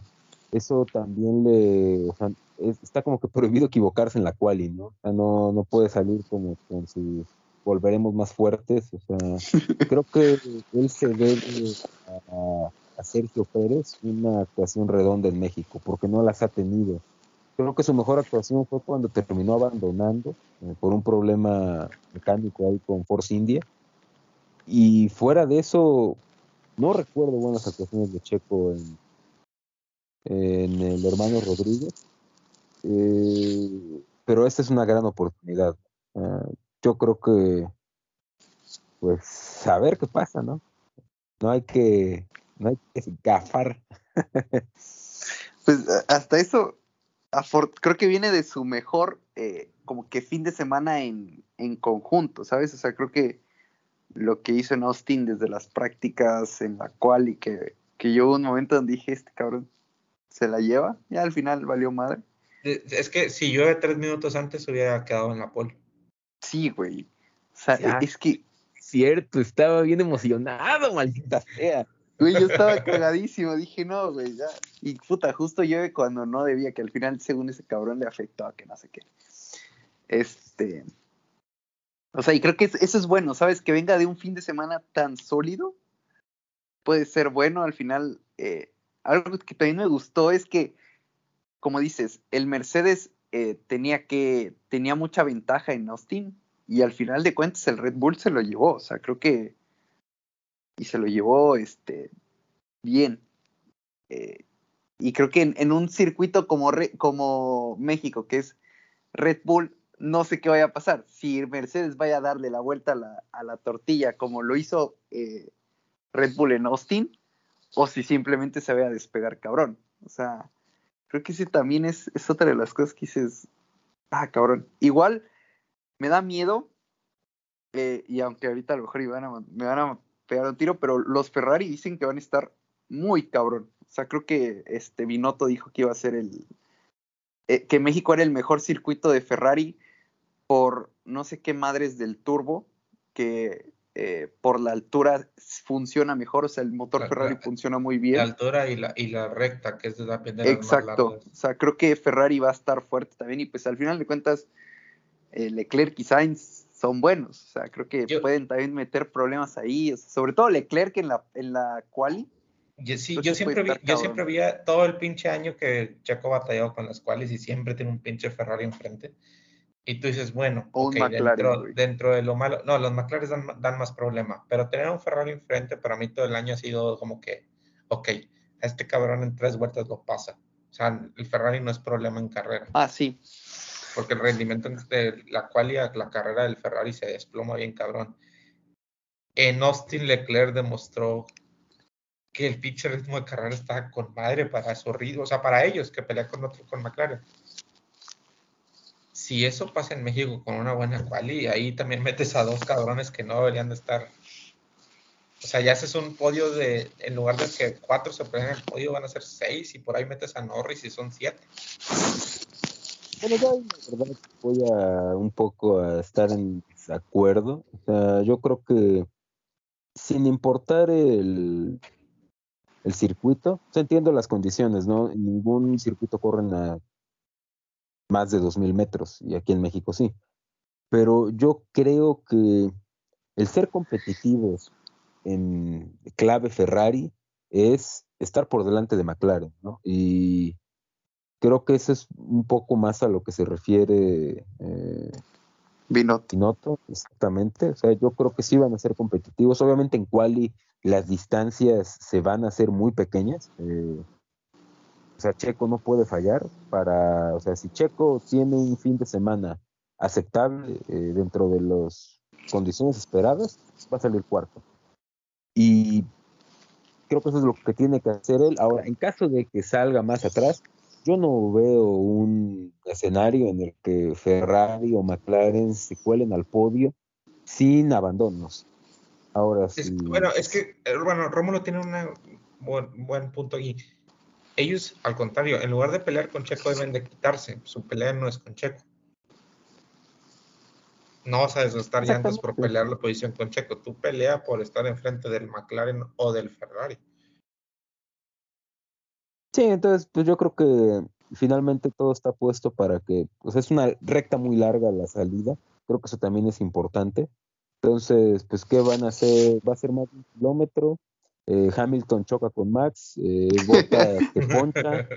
eso también le, o sea, está como que prohibido equivocarse en la quali, ¿no? O sea, no, no puede salir como, como si volveremos más fuertes. O sea, creo que él se debe a, Sergio Pérez una actuación redonda en México, porque no las ha tenido. Creo que su mejor actuación fue cuando terminó abandonando eh, por un problema mecánico ahí con Force India. Y fuera de eso, no recuerdo buenas actuaciones de Checo en, en el hermano Rodríguez. Eh, pero esta es una gran oportunidad. Ah, yo creo que, pues, a ver qué pasa, ¿no? No hay que, no hay que gafar. pues hasta eso, creo que viene de su mejor, eh, como que fin de semana en, en conjunto, ¿sabes? O sea, creo que lo que hizo en Austin desde las prácticas en la cual y que, que yo un momento donde dije, este cabrón se la lleva, y al final valió madre. Es que si llueve tres minutos antes hubiera quedado en la pole. Sí, güey. O sea, es que... Cierto, estaba bien emocionado, maldita sea. Güey, yo estaba cagadísimo, dije, no, güey, ya. Y puta, justo llueve cuando no debía, que al final, según ese cabrón, le afectó a que no sé qué. Este. O sea, y creo que eso es bueno, ¿sabes? Que venga de un fin de semana tan sólido, puede ser bueno. Al final, eh, algo que también me gustó es que, como dices, el Mercedes eh, tenía que, tenía mucha ventaja en Austin y al final de cuentas el Red Bull se lo llevó, o sea, creo que, y se lo llevó, este, bien. Eh, y creo que en, un circuito como, como México, que es Red Bull, no sé qué vaya a pasar. Si Mercedes vaya a darle la vuelta a la, a la tortilla como lo hizo eh, Red Bull en Austin, o si simplemente se vaya a despegar cabrón. O sea, creo que ese también es, es otra de las cosas que dices, ah, cabrón. Igual me da miedo, eh, y aunque ahorita a lo mejor me van a pegar un tiro, pero los Ferrari dicen que van a estar muy cabrón. O sea, creo que este Binotto dijo que iba a ser el. Eh, que México era el mejor circuito de Ferrari por no sé qué madres del turbo, que eh, por la altura funciona mejor, o sea, el motor Ferrari funciona muy bien. La altura y la, y la recta, que es de la Exacto, o sea, creo que Ferrari va a estar fuerte también y pues al final de cuentas eh, Leclerc y Sainz son buenos, o sea, creo que pueden también meter problemas ahí, sobre todo Leclerc en la, en la quali. Yo, sí, yo siempre, vi, yo siempre vi todo el pinche año que Chaco batalló con las qualis y siempre tiene un pinche Ferrari enfrente. Y tú dices, bueno, dentro, de lo malo, no, los McLaren dan, dan, más problema, pero tener un Ferrari enfrente para mí todo el año ha sido como que, ok, a este cabrón en tres vueltas lo pasa. O sea, el Ferrari no es problema en carrera. Ah, sí. Porque el rendimiento de la cual la carrera del Ferrari se desploma bien cabrón. En Austin Leclerc demostró que el pinche ritmo de carrera está con madre para su ritmo, o sea, para ellos que pelean con otro, con McLaren. Si eso pasa en México con una buena quali, ahí también metes a dos cabrones que no deberían de estar. O sea, ya haces un podio de, en lugar de que cuatro se ponen en el podio, van a ser seis y por ahí metes a Norris y son siete. Bueno, yo la verdad voy a un poco a estar en desacuerdo. O sea, yo creo que sin importar el, el circuito, o entiendo las condiciones, ¿no? Ningún circuito corre a más de 2.000 metros, y aquí en México sí. Pero yo creo que el ser competitivos en clave Ferrari es estar por delante de McLaren, ¿no? Y creo que eso es un poco más a lo que se refiere eh, Binotto. exactamente. O sea, yo creo que sí van a ser competitivos. Obviamente en quali las distancias se van a hacer muy pequeñas. Eh, o sea, Checo no puede fallar para, o sea, si Checo tiene un fin de semana aceptable eh, dentro de las condiciones esperadas, va a salir cuarto. Y creo que eso es lo que tiene que hacer él. Ahora, en caso de que salga más atrás, yo no veo un escenario en el que Ferrari o McLaren se cuelen al podio sin abandonos. Ahora sí. bueno, es que, eh, bueno, Rómulo tiene un buen, buen punto aquí ellos, al contrario, en lugar de pelear con Checo, deben de quitarse. Su pelea no es con Checo. No vas a desgastar llantas por pelear la posición con Checo. Tú pelea por estar enfrente del McLaren o del Ferrari. Sí, entonces, pues yo creo que finalmente todo está puesto para que, pues es una recta muy larga la salida. Creo que eso también es importante. Entonces, pues, ¿qué van a hacer? Va a ser más de un kilómetro eh, Hamilton choca con Max, eh, Bota que poncha,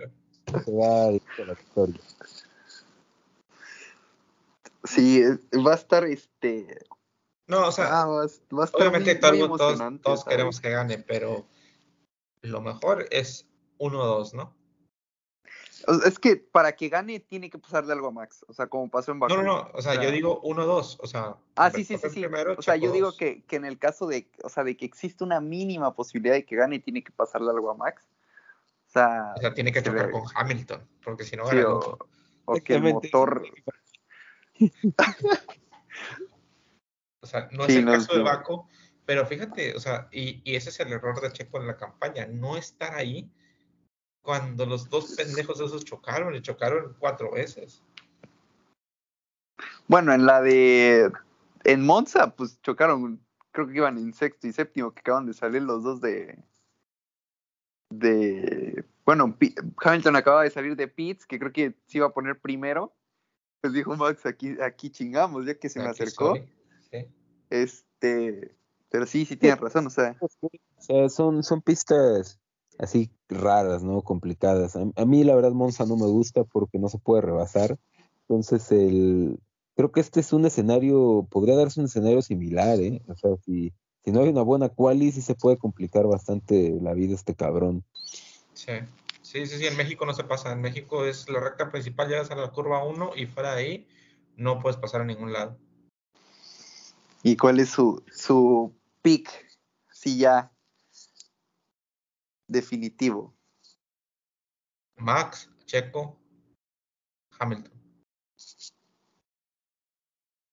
se va a la victoria. Sí, va a estar este. No, o sea, ah, va, a estar obviamente todos, queremos que gane, pero lo mejor es 1-2, ¿no? Es que para que gane tiene que pasarle algo a Max, o sea, como pasó en Bakú. No, no, no, o sea, yo digo 1-2, o sea. Ah, sí, sí, sí, sí. o sea, yo digo que, que, en el caso de, o sea, de que existe una mínima posibilidad de que gane, tiene que pasarle algo a Max. O sea, o sea tiene que chocar con Hamilton, porque si no gana. o, o que el motor. o sea, no es el caso de Baco, pero fíjate, o sea, y, y ese es el error de Checo en la campaña, no estar ahí cuando los dos pendejos esos chocaron y chocaron cuatro veces. Bueno, en la de en Monza, pues chocaron, creo que iban en sexto y séptimo, que acaban de salir los dos de de bueno, Hamilton acaba de salir de pits, que creo que se iba a poner primero. Pues dijo Max, aquí, aquí chingamos, ya que se me acercó. Este, pero sí, sí tienes razón, o sea. O sea, son, son pistas así raras, ¿no? Complicadas. A, mí la verdad Monza no me gusta porque no se puede rebasar. Entonces el creo que este es un escenario, podría darse un escenario similar, ¿eh? O sea, si, si no hay una buena quali, sí se puede complicar bastante la vida este cabrón. Sí. Sí, sí, sí, en México no se pasa. En México es la recta principal, llegas a la curva 1 y fuera de ahí no puedes pasar a ningún lado. ¿Y cuál es su, su pick? Si ya definitivo? Max, Checo, Hamilton.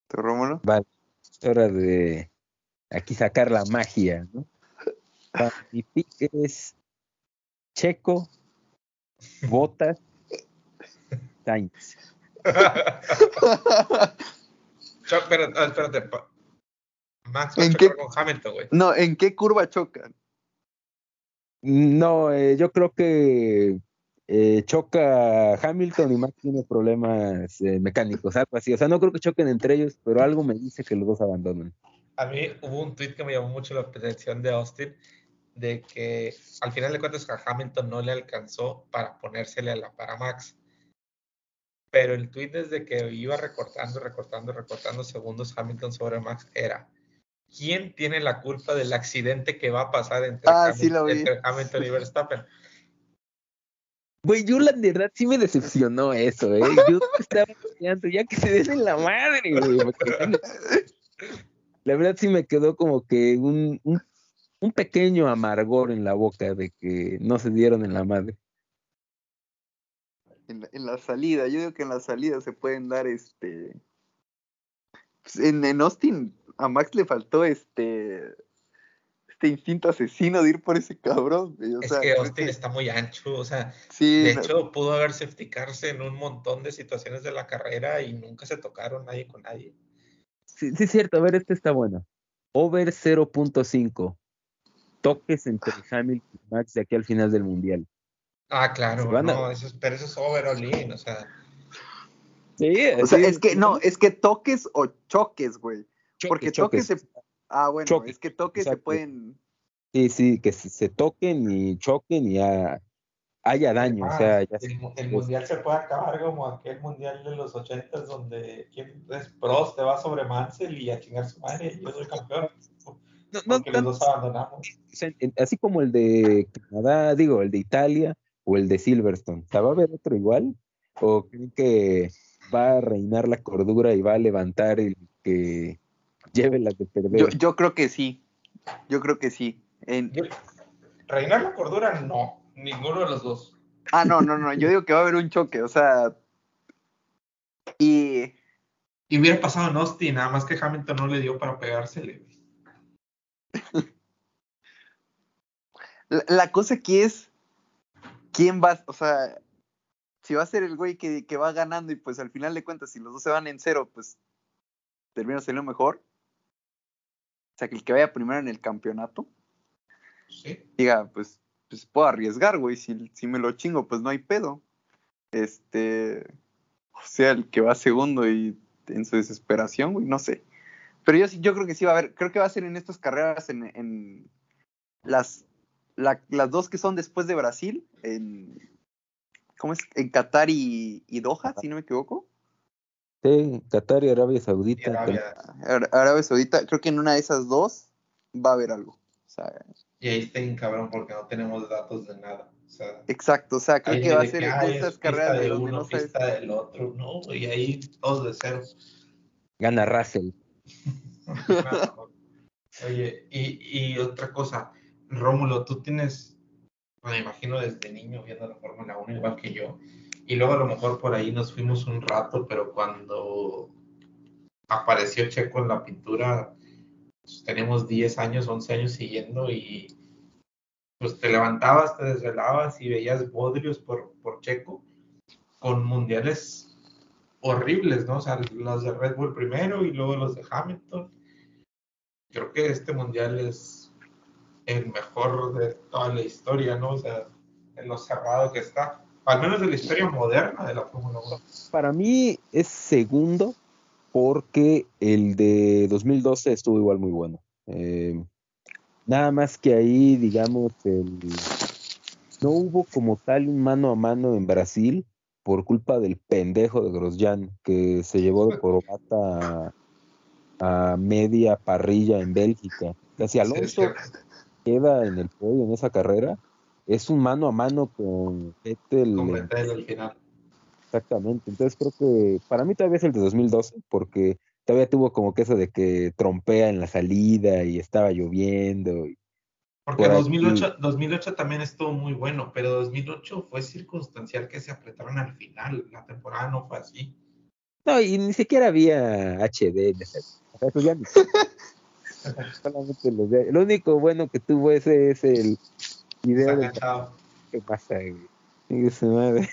¿Tu Rómulo? Vale, es hora de aquí sacar la magia, ¿no? Mi pick es Checo, Botas, Sainz. espérate, espérate. Max va a chocar con Hamilton, güey. No, ¿en qué curva chocan? No, eh, yo creo que eh, choca Hamilton y Max tiene problemas eh, mecánicos, algo así. O sea, no creo que choquen entre ellos, pero algo me dice que los dos abandonan. A mí hubo un tweet que me llamó mucho la atención de Austin, de que al final de cuentas a Hamilton no le alcanzó para ponérsele a la para Max. Pero el tweet desde que iba recortando, recortando, recortando segundos Hamilton sobre Max era ¿quién tiene la culpa del accidente que va a pasar entre, ah, Hamilton, y Verstappen? Güey, yo la verdad sí me decepcionó eso, ¿eh? Yo estaba pensando, ya que se den en la madre, güey. La verdad sí me quedó como que un, un pequeño amargor en la boca de que no se dieron en la madre. En la, en la salida, yo digo que en la salida se pueden dar este. pues, en, en Austin a Max le faltó este. Este instinto asesino de ir por ese cabrón. güey, O Es sea, que Austin que- está muy ancho, o sea, sí, de no- hecho pudo haber safety en un montón de situaciones de la carrera y nunca se tocaron nadie con nadie. Sí, sí, es cierto. A ver, este está bueno. Over 0.5. Toques entre Hamilton y Max de aquí al final del mundial. Ah, claro, a- no, eso es, pero eso es overall in, o sea, Sí, o sea, es que no, es que toques o choques, güey. Porque toques se. Ah, bueno, Choques, es que toques se pueden. Sí, sí, que se, se toquen y choquen y ha- haya daño. o sea, ya el, mu- el mundial se puede acabar como aquel mundial de los ochentas donde quién es Prost te va sobre Mansell y a chingar su madre, yo soy campeón, no, los tanto- dos abandonamos. así como el de Canadá, digo, el de Italia o el de Silverstone. O sea, ¿va a haber otro igual? ¿O creen que va a reinar la cordura y va a levantar el que lleve las de perder? Yo, yo creo que sí. Yo creo que sí. En- Reinar la cordura, no, ninguno de los dos. Ah, no, no, no. Yo digo que va a haber un choque. O sea. Y. Y hubiera pasado en Austin, nada más que Hamilton no le dio para pegársele. La, la cosa aquí es. ¿Quién va? O sea. Si va a ser el güey que, que va ganando y pues al final de cuentas, si los dos se van en cero, pues termina saliendo mejor. O sea, que el que vaya primero en el campeonato Sí. diga, pues, pues puedo arriesgar, güey. Si, si me lo chingo, pues no hay pedo. Este. O sea, el que va segundo y en su desesperación, güey, no sé. Pero yo sí, yo creo que sí va a haber, creo que va a ser en estas carreras, en, en las, la- las dos que son después de Brasil, en, ¿cómo es? En Qatar y, y Doha, si no me equivoco. Sí, Qatar y Arabia Y Saudita. Arabia- Ara- Arabia Saudita, creo que en una de esas dos va a haber algo. O sea, Y ahí está bien cabrón porque no tenemos datos de nada. O sea, exacto, o sea, creo que va a ser que, de "Ay, es estas carreras de de donde uno, no sabes. pista del otro. No, y ahí todos de cero. Gana Russell. Oye, y, y otra cosa, Rómulo, tú tienes, me imagino desde niño viendo la Fórmula 1 igual que yo, y luego a lo mejor por ahí nos fuimos un rato, pero cuando apareció Checo en la pintura, pues, teníamos 10 años, 11 años siguiendo y pues te levantabas, te desvelabas y veías bodrios por, por Checo con mundiales horribles, ¿no? O sea, los de Red Bull primero y luego los de Hamilton. Creo que este mundial es el mejor de toda la historia, ¿no? O sea, en lo cerrado que está, al menos de la historia moderna de la Fórmula 1. Para mí es segundo porque el de 2012 estuvo igual muy bueno. Eh, nada más que ahí, digamos, el- no hubo como tal un mano a mano en Brasil por culpa del pendejo de Grosjean que se llevó de corbata a, a media parrilla en Bélgica. O sea, si Alonso queda en el podio en esa carrera, es un mano a mano con Vettel. Con en- Vettel al final. Exactamente, entonces creo que para mí todavía es el de 2012 porque todavía tuvo como que eso de que trompea en la salida y estaba lloviendo. y- Porque Por aquí. 2008, 2008 también estuvo muy bueno, pero 2008 fue circunstancial que se apretaron al final. La temporada no fue así. No, y ni siquiera había HD en esa o sea, eso ya ni- solamente los de- Lo único bueno que tuvo ese es el video de qué pasa, madre.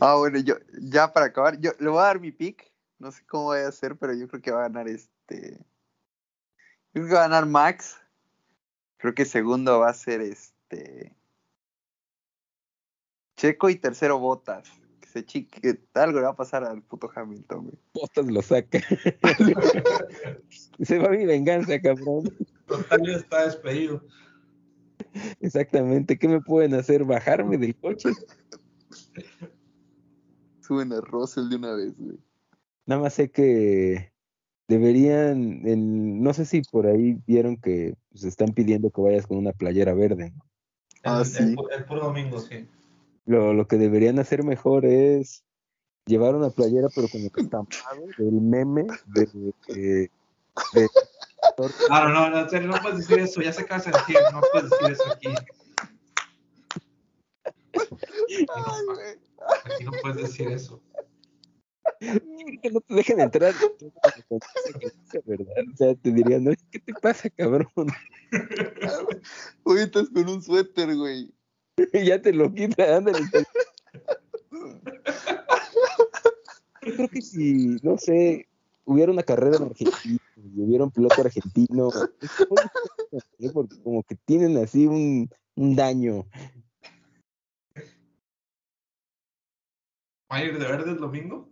Ah, bueno, yo, ya para acabar, yo le voy a dar mi pick. No sé cómo vaya a ser, pero yo creo que va a ganar este. Yo creo que va a ganar Max. Creo que segundo va a ser este. Checo y tercero Botas. Chique. Algo le va a pasar al puto Hamilton, güey. Botas lo saca. Se va mi venganza, cabrón. Total ya está despedido. Exactamente. ¿Qué me pueden hacer? ¿Bajarme del coche? Suben a Russell de una vez, güey. Nada más sé que deberían, en- no sé si por ahí vieron que se están pidiendo que vayas con una playera verde. ¿no? Ah, el, sí. el el puro domingo, sí. Lo, lo que deberían hacer mejor es llevar una playera pero con el estampado del meme de, de de- No, no, no, serio, no puedes decir eso, ya se acaba de sentir, no puedes decir eso aquí. Aquí no, aquí no puedes decir eso. que no te dejen entrar. ¿verdad? O sea, te dirían, no, ¿qué te pasa, cabrón? Hoy estás con un suéter, güey. ya te lo quita, ándale. Yo creo que si, no sé, hubiera una carrera en Argentina y hubiera un piloto argentino, porque como que tienen así un, un daño. ¿Va a ir de verde el domingo?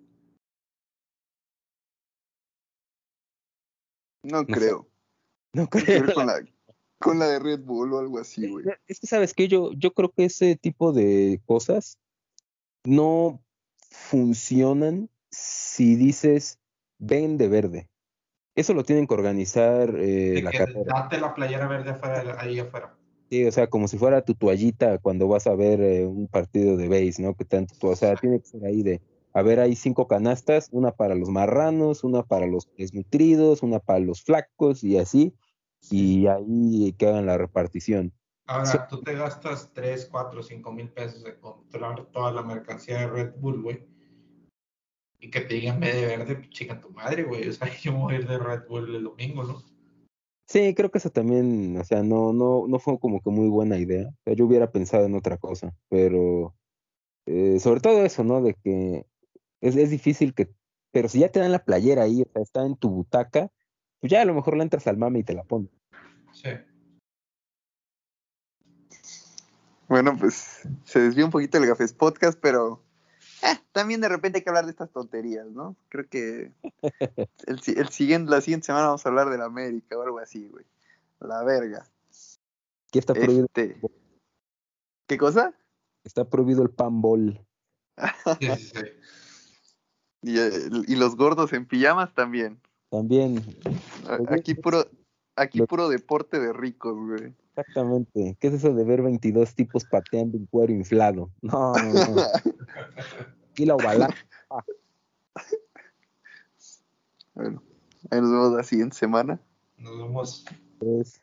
No creo. No creo. Con la, con la de Red Bull o algo así, güey. Es que sabes que yo, yo creo que ese tipo de cosas no funcionan si dices ven de verde. Eso lo tienen que organizar eh, De la que carrera. date la playera verde afuera, ahí afuera. Sí, o sea, como si fuera tu toallita cuando vas a ver eh, un partido de base, ¿no? Que tanto, o sea, tiene que ser ahí de, a ver, hay cinco canastas, una para los marranos, una para los desnutridos, una para los flacos y así, y ahí que hagan la repartición. Ahora, tú te gastas 3, 4, 5 mil pesos de controlar toda la mercancía de Red Bull, güey. Y que te digan ve de verde, pues, chica tu madre, güey. O sea, yo voy a ir de Red Bull el domingo, ¿no? Sí, creo que eso también, o sea, no, no, no fue como que muy buena idea. O sea, yo hubiera pensado en otra cosa, pero eh, sobre todo eso, ¿no? De que es, es difícil que, pero si ya te dan la playera ahí, o sea, está en tu butaca, pues ya a lo mejor la entras al mame y te la pones. Sí. Bueno, pues se desvió un poquito el Gafes Podcast, pero eh, también de repente hay que hablar de estas tonterías, ¿no? Creo que el, el siguiente, la siguiente semana vamos a hablar de la América o algo así, güey. La verga. Aquí está prohibido, Este, ¿Qué cosa? está prohibido el panball. Sí, sí, sí. Y, el- y los gordos en pijamas también. También, A- Aquí puro, aquí Lo- puro deporte de ricos, güey. exactamente. ¿Qué es eso de ver 22 tipos pateando un cuero inflado? No, no, no. Aquí la ovalada. Bueno, ahí nos vemos la siguiente semana. Nos vemos. pues.